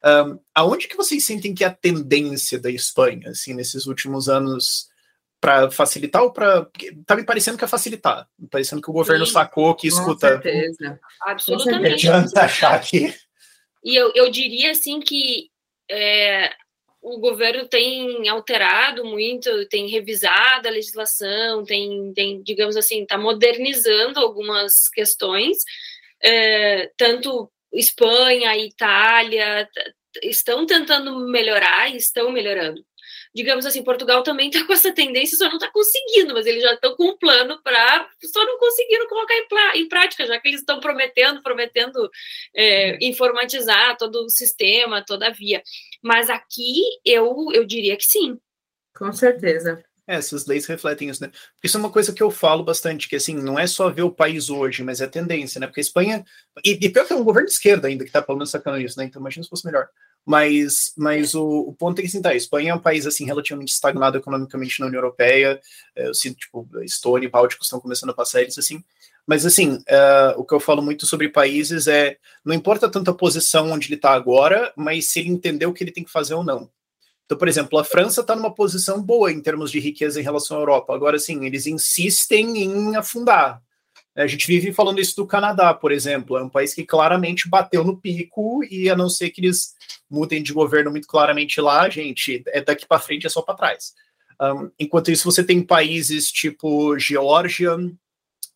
[SPEAKER 2] Um, aonde que vocês sentem que é a tendência da Espanha, assim, nesses últimos anos, para facilitar ou para. Tá me parecendo que é facilitar. Me parecendo que o governo
[SPEAKER 3] Sim.
[SPEAKER 2] sacou que
[SPEAKER 4] Com
[SPEAKER 2] escuta.
[SPEAKER 4] certeza.
[SPEAKER 2] Não
[SPEAKER 3] Absolutamente.
[SPEAKER 2] adianta achar que.
[SPEAKER 3] E eu, eu diria assim que é, o governo tem alterado muito, tem revisado a legislação, tem, tem digamos assim, está modernizando algumas questões, é, tanto Espanha, Itália, estão tentando melhorar e estão melhorando digamos assim, Portugal também está com essa tendência, só não está conseguindo, mas eles já estão com um plano para só não conseguiram colocar em, em, prática, já que eles estão prometendo, prometendo é, informatizar todo o sistema, toda a via. Mas aqui eu, eu diria que sim.
[SPEAKER 4] Com certeza.
[SPEAKER 2] É, essas leis refletem isso, né? Porque isso é uma coisa que eu falo bastante, que assim, não é só ver o país hoje, mas é a tendência, né? Porque a Espanha. E, e pior que é um governo de esquerda ainda que tá pelo menos sacando isso, né? Então imagina se fosse melhor. Mas, mas o, o ponto é que, assim, tá, a Espanha é um país, assim, relativamente estagnado economicamente na União Europeia, é, eu sinto, tipo, Estônia e Báltico estão começando a passar eles, assim, mas, assim, uh, o que eu falo muito sobre países é, não importa tanto a posição onde ele está agora, mas se ele entendeu o que ele tem que fazer ou não. Então, por exemplo, a França está numa posição boa em termos de riqueza em relação à Europa. Agora, sim, eles insistem em afundar. A gente vive falando isso do Canadá, por exemplo. É um país que claramente bateu no pico e a não ser que eles mudem de governo muito claramente lá, gente, é daqui para frente é só para trás. Um, enquanto isso, você tem países tipo Geórgia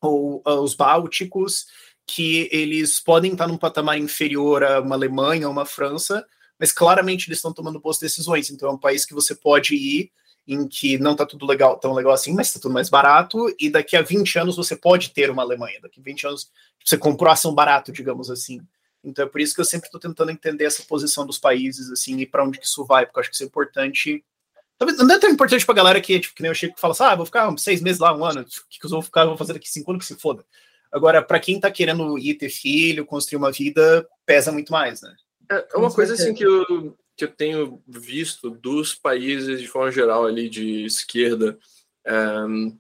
[SPEAKER 2] ou uh, os Bálticos que eles podem estar num patamar inferior a uma Alemanha ou uma França, mas claramente eles estão tomando boas decisões. Então é um país que você pode ir em que não está tudo legal, tão legal assim, mas está tudo mais barato, e daqui a 20 anos você pode ter uma Alemanha, daqui a 20 anos você comprou ação barato, digamos assim. Então é por isso que eu sempre estou tentando entender essa posição dos países, assim, e para onde que isso vai, porque eu acho que isso é importante. Talvez não é tão importante para a galera que, tipo, que nem eu chego e fala assim, ah, vou ficar seis meses lá, um ano, o que, que eu vou ficar, vou fazer daqui cinco anos que se foda. Agora, para quem está querendo ir ter filho, construir uma vida, pesa muito mais, né?
[SPEAKER 1] É uma coisa assim que eu, que eu tenho visto dos países de forma geral ali de esquerda é,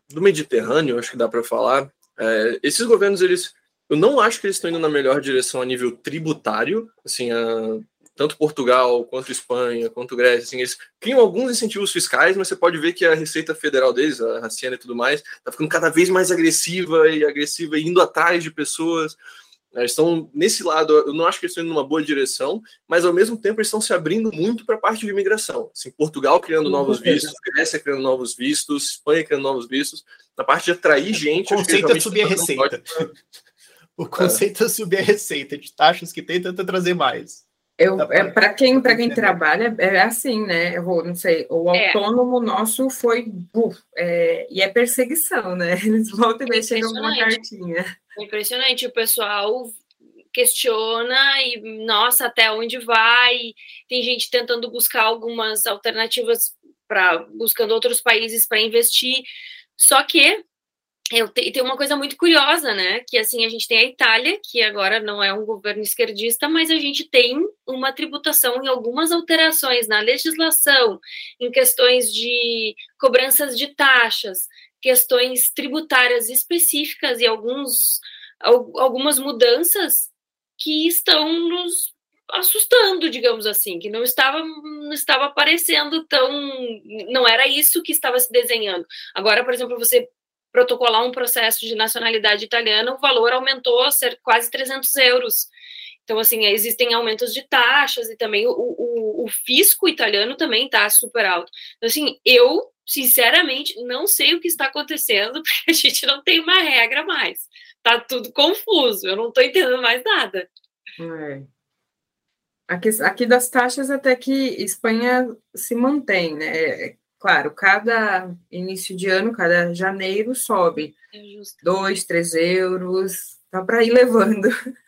[SPEAKER 1] do Mediterrâneo, acho que dá para falar, é, esses governos eles eu não acho que eles estão indo na melhor direção a nível tributário, assim, a, tanto Portugal quanto Espanha, quanto Grécia, assim, eles criam alguns incentivos fiscais, mas você pode ver que a Receita Federal deles, a Hacienda e tudo mais, está ficando cada vez mais agressiva e agressiva, indo atrás de pessoas. Eles estão nesse lado, eu não acho que eles estão indo numa boa direção, mas ao mesmo tempo eles estão se abrindo muito para a parte de imigração. Assim, Portugal criando novos vistos, Grécia criando novos vistos, Espanha criando novos vistos, na parte de atrair gente.
[SPEAKER 2] O conceito é subir a receita. O conceito é. é subir a receita de taxas que tem, tenta trazer mais.
[SPEAKER 4] Eu, é, para quem, para quem trabalha, é assim, né? Eu vou, não sei, o é. autônomo nosso foi é, e é perseguição, né? Eles voltam e mexem uma cartinha.
[SPEAKER 3] É impressionante, o pessoal questiona e, nossa, até onde vai? Tem gente tentando buscar algumas alternativas para buscando outros países para investir. Só que eu te, tem uma coisa muito curiosa, né? Que assim, a gente tem a Itália, que agora não é um governo esquerdista, mas a gente tem uma tributação em algumas alterações na legislação, em questões de cobranças de taxas, questões tributárias específicas e alguns, algumas mudanças que estão nos assustando, digamos assim, que não estava não estava aparecendo tão não era isso que estava se desenhando. Agora, por exemplo, você protocolar um processo de nacionalidade italiana, o valor aumentou a ser quase 300 euros. Então, assim, existem aumentos de taxas e também o, o, o fisco italiano também está super alto. Então, assim, eu, sinceramente, não sei o que está acontecendo, porque a gente não tem uma regra mais. Tá tudo confuso, eu não estou entendendo mais nada.
[SPEAKER 4] É. Aqui, aqui das taxas até que Espanha se mantém, né? Claro, cada início de ano, cada janeiro sobe. É dois, três euros, tá para ir levando.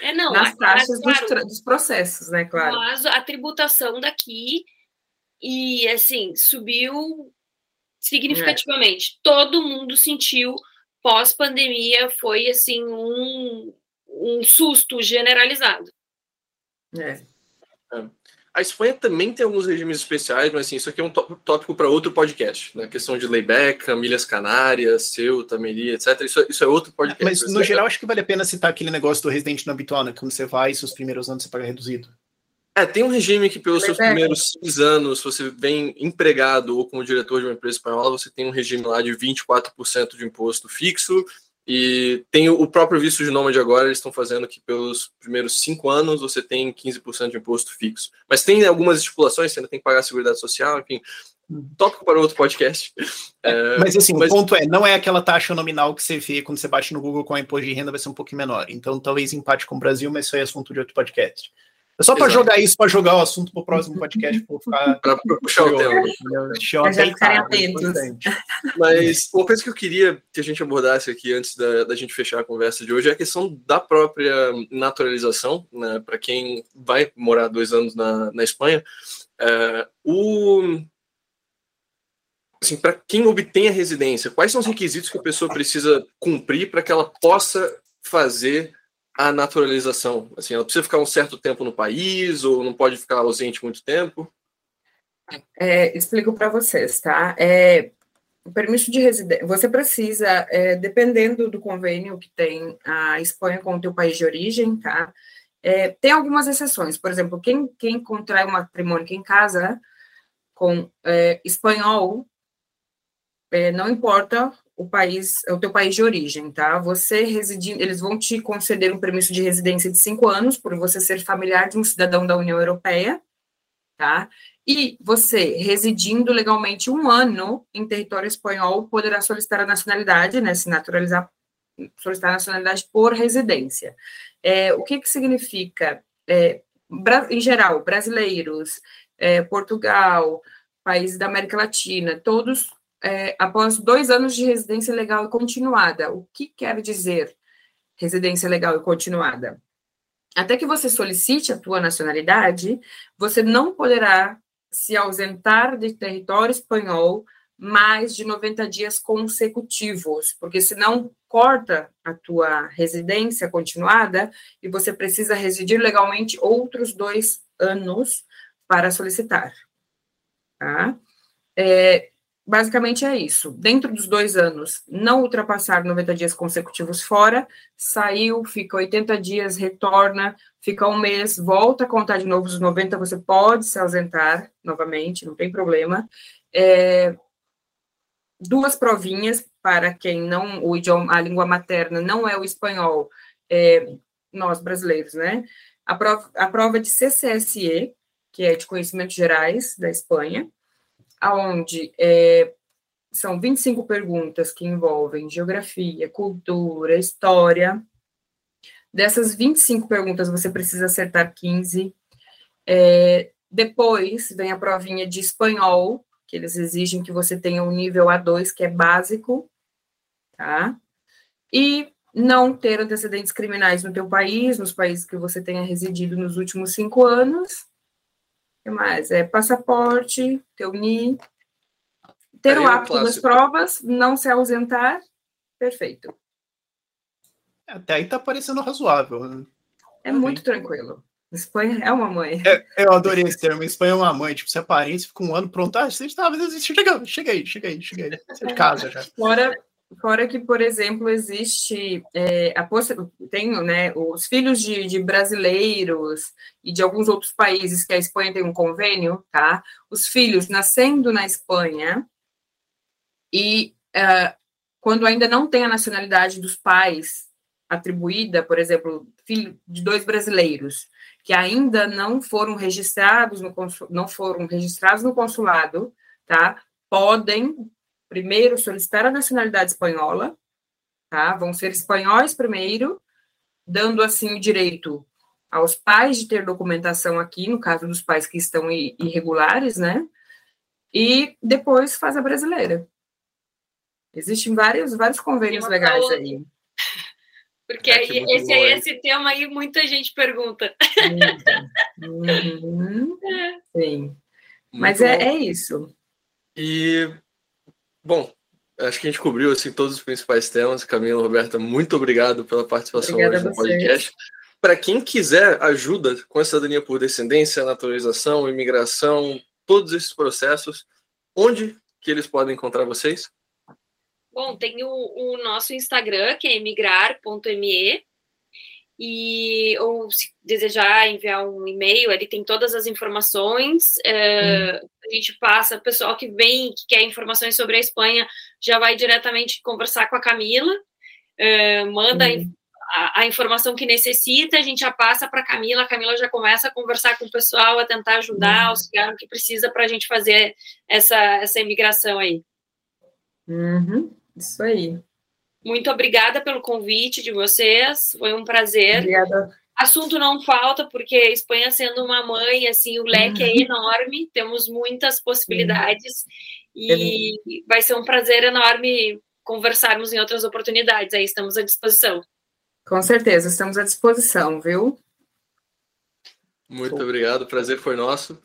[SPEAKER 3] É, não,
[SPEAKER 4] nas taxas claro, dos, dos, processos, né, claro.
[SPEAKER 3] Mas a tributação daqui, e assim, subiu significativamente. É. Todo mundo sentiu pós-pandemia, foi assim, um, um susto generalizado.
[SPEAKER 4] É.
[SPEAKER 1] é. A Espanha também tem alguns regimes especiais, mas assim, isso aqui é um tópico para outro podcast. Né? Questão de layback, Milhas Canárias, Ceuta, Melilla, etc. Isso, isso é outro podcast.
[SPEAKER 2] Mas, no geral, acho que vale a pena citar aquele negócio do residente no habitual, né? Quando você vai, seus primeiros anos você paga reduzido.
[SPEAKER 1] É, tem um regime que pelos seus primeiros seis anos, se você vem empregado ou como diretor de uma empresa espanhola, você tem um regime lá de 24% de imposto fixo, E tem o próprio visto de nômade agora, eles estão fazendo que pelos primeiros cinco anos você tem 15% de imposto fixo. Mas tem algumas estipulações, você ainda tem que pagar a seguridade social, enfim. Tópico para outro podcast.
[SPEAKER 2] É, mas assim, mas... o ponto é, não é aquela taxa nominal que você vê quando você bate no Google com a imposto de renda, vai ser um pouquinho menor. Então talvez empate com o Brasil, mas isso é assunto de outro podcast. É só para jogar isso, para jogar o assunto para o próximo podcast, para
[SPEAKER 1] puxar o tema. Já ficarem atentos. Mas uma coisa que eu queria que a gente abordasse aqui antes da, da gente fechar a conversa de hoje é a questão da própria naturalização, né, para quem vai morar dois anos na, na Espanha. É, o assim, para quem obtém a residência, quais são os requisitos que a pessoa precisa cumprir para que ela possa fazer a naturalização? Assim, ela precisa ficar um certo tempo no país ou não pode ficar ausente muito tempo?
[SPEAKER 4] É, explico para vocês, tá? É, o permisso de residência, você precisa, é, dependendo do convênio que tem a Espanha com o teu país de origem, tá? É, tem algumas exceções, por exemplo, quem, quem contrai um matrimônio, quem casa com é, espanhol, é, não importa o país, é o teu país de origem, tá? Você residindo, eles vão te conceder um permisso de residência de cinco anos por você ser familiar de um cidadão da União Europeia, tá? E você residindo legalmente um ano em território espanhol poderá solicitar a nacionalidade, né? Se naturalizar, solicitar a nacionalidade por residência. É, o que que significa? É, em geral, brasileiros, é, Portugal, países da América Latina, todos é, após dois anos de residência legal e continuada. O que quer dizer residência legal e continuada? Até que você solicite a tua nacionalidade, você não poderá se ausentar de território espanhol mais de 90 dias consecutivos, porque senão corta a tua residência continuada e você precisa residir legalmente outros dois anos para solicitar. Tá? É, basicamente é isso. Dentro dos dois anos, não ultrapassar 90 dias consecutivos fora, saiu, fica 80 dias, retorna, fica um mês, volta a contar de novo os 90, você pode se ausentar novamente, não tem problema. É, duas provinhas para quem não, o idioma, a língua materna não é o espanhol, é, nós brasileiros, né? A prova, a prova de CCSE, que é de conhecimentos gerais da Espanha, aonde é, são 25 perguntas que envolvem geografia, cultura, história. Dessas 25 perguntas, você precisa acertar 15. É, depois vem a provinha de espanhol, que eles exigem que você tenha um nível A2, que é básico, tá? E não ter antecedentes criminais no teu país, nos países que você tenha residido nos últimos cinco anos que mais? É passaporte, teu NI, ter aí o hábito das provas, não se ausentar, perfeito.
[SPEAKER 2] Até aí tá parecendo razoável. Né?
[SPEAKER 4] É muito tranquilo. Espanha é uma mãe.
[SPEAKER 2] É, eu adorei esse termo. Espanha é uma mãe. Tipo, você aparece, fica um ano pronto. Ah, você estava. Chega, chega aí, chega aí, chega aí. Você é de casa já.
[SPEAKER 4] Fora, Fora que, por exemplo, existe é, a tem né, os filhos de, de, brasileiros e de alguns outros países que a Espanha tem um convênio, tá? Os filhos nascendo na Espanha e uh, quando ainda não tem a nacionalidade dos pais atribuída, por exemplo, filho de dois brasileiros que ainda não foram registrados no não foram registrados no consulado, tá? Podem primeiro solicitar a nacionalidade espanhola, tá? Vão ser espanhóis primeiro, dando assim o direito aos pais de ter documentação aqui, no caso dos pais que estão irregulares, né? E depois faz a brasileira. Existem vários, vários convênios legais aí.
[SPEAKER 3] Porque é esse, esse tema aí muita gente pergunta.
[SPEAKER 4] Uhum. Sim. Mas é, é, isso.
[SPEAKER 1] E Bom, acho que a gente cobriu assim, todos os principais temas. Camila, Roberta, muito obrigado pela participação Obrigada hoje no podcast. Para quem quiser ajuda com a cidadania por descendência, naturalização, imigração, todos esses processos, onde que eles podem encontrar vocês?
[SPEAKER 3] Bom, tem o, o nosso Instagram, que é emigrar.me, e ou se desejar enviar um e-mail, ele tem todas as informações. É, hum. A gente passa, o pessoal que vem, que quer informações sobre a Espanha, já vai diretamente conversar com a Camila. uh, manda uhum. a, a, informação que necessita, a gente já passa para a Camila, a Camila já começa a conversar com o pessoal, a tentar ajudar, uhum. auxiliar no que precisa para a gente fazer essa, essa imigração aí.
[SPEAKER 4] Uhum. Isso aí.
[SPEAKER 3] Muito obrigada pelo convite de vocês, foi um prazer.
[SPEAKER 4] Obrigada.
[SPEAKER 3] Assunto não falta, porque a Espanha sendo uma mãe, assim, o leque é uhum. é enorme, temos muitas possibilidades e vai ser um prazer enorme conversarmos em outras oportunidades. Aí estamos à disposição.
[SPEAKER 4] Com certeza, estamos à disposição, viu?
[SPEAKER 1] Muito obrigado, o prazer foi nosso.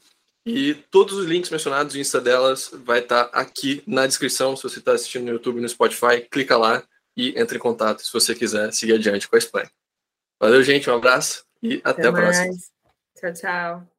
[SPEAKER 1] E todos os links mencionados no Insta delas vai estar aqui na descrição. Se você está assistindo no YouTube, no Spotify, clica lá e entre em contato se você quiser seguir adiante com a Espanha. Valeu, gente, um abraço e até, até a próxima.
[SPEAKER 4] Tchau, tchau.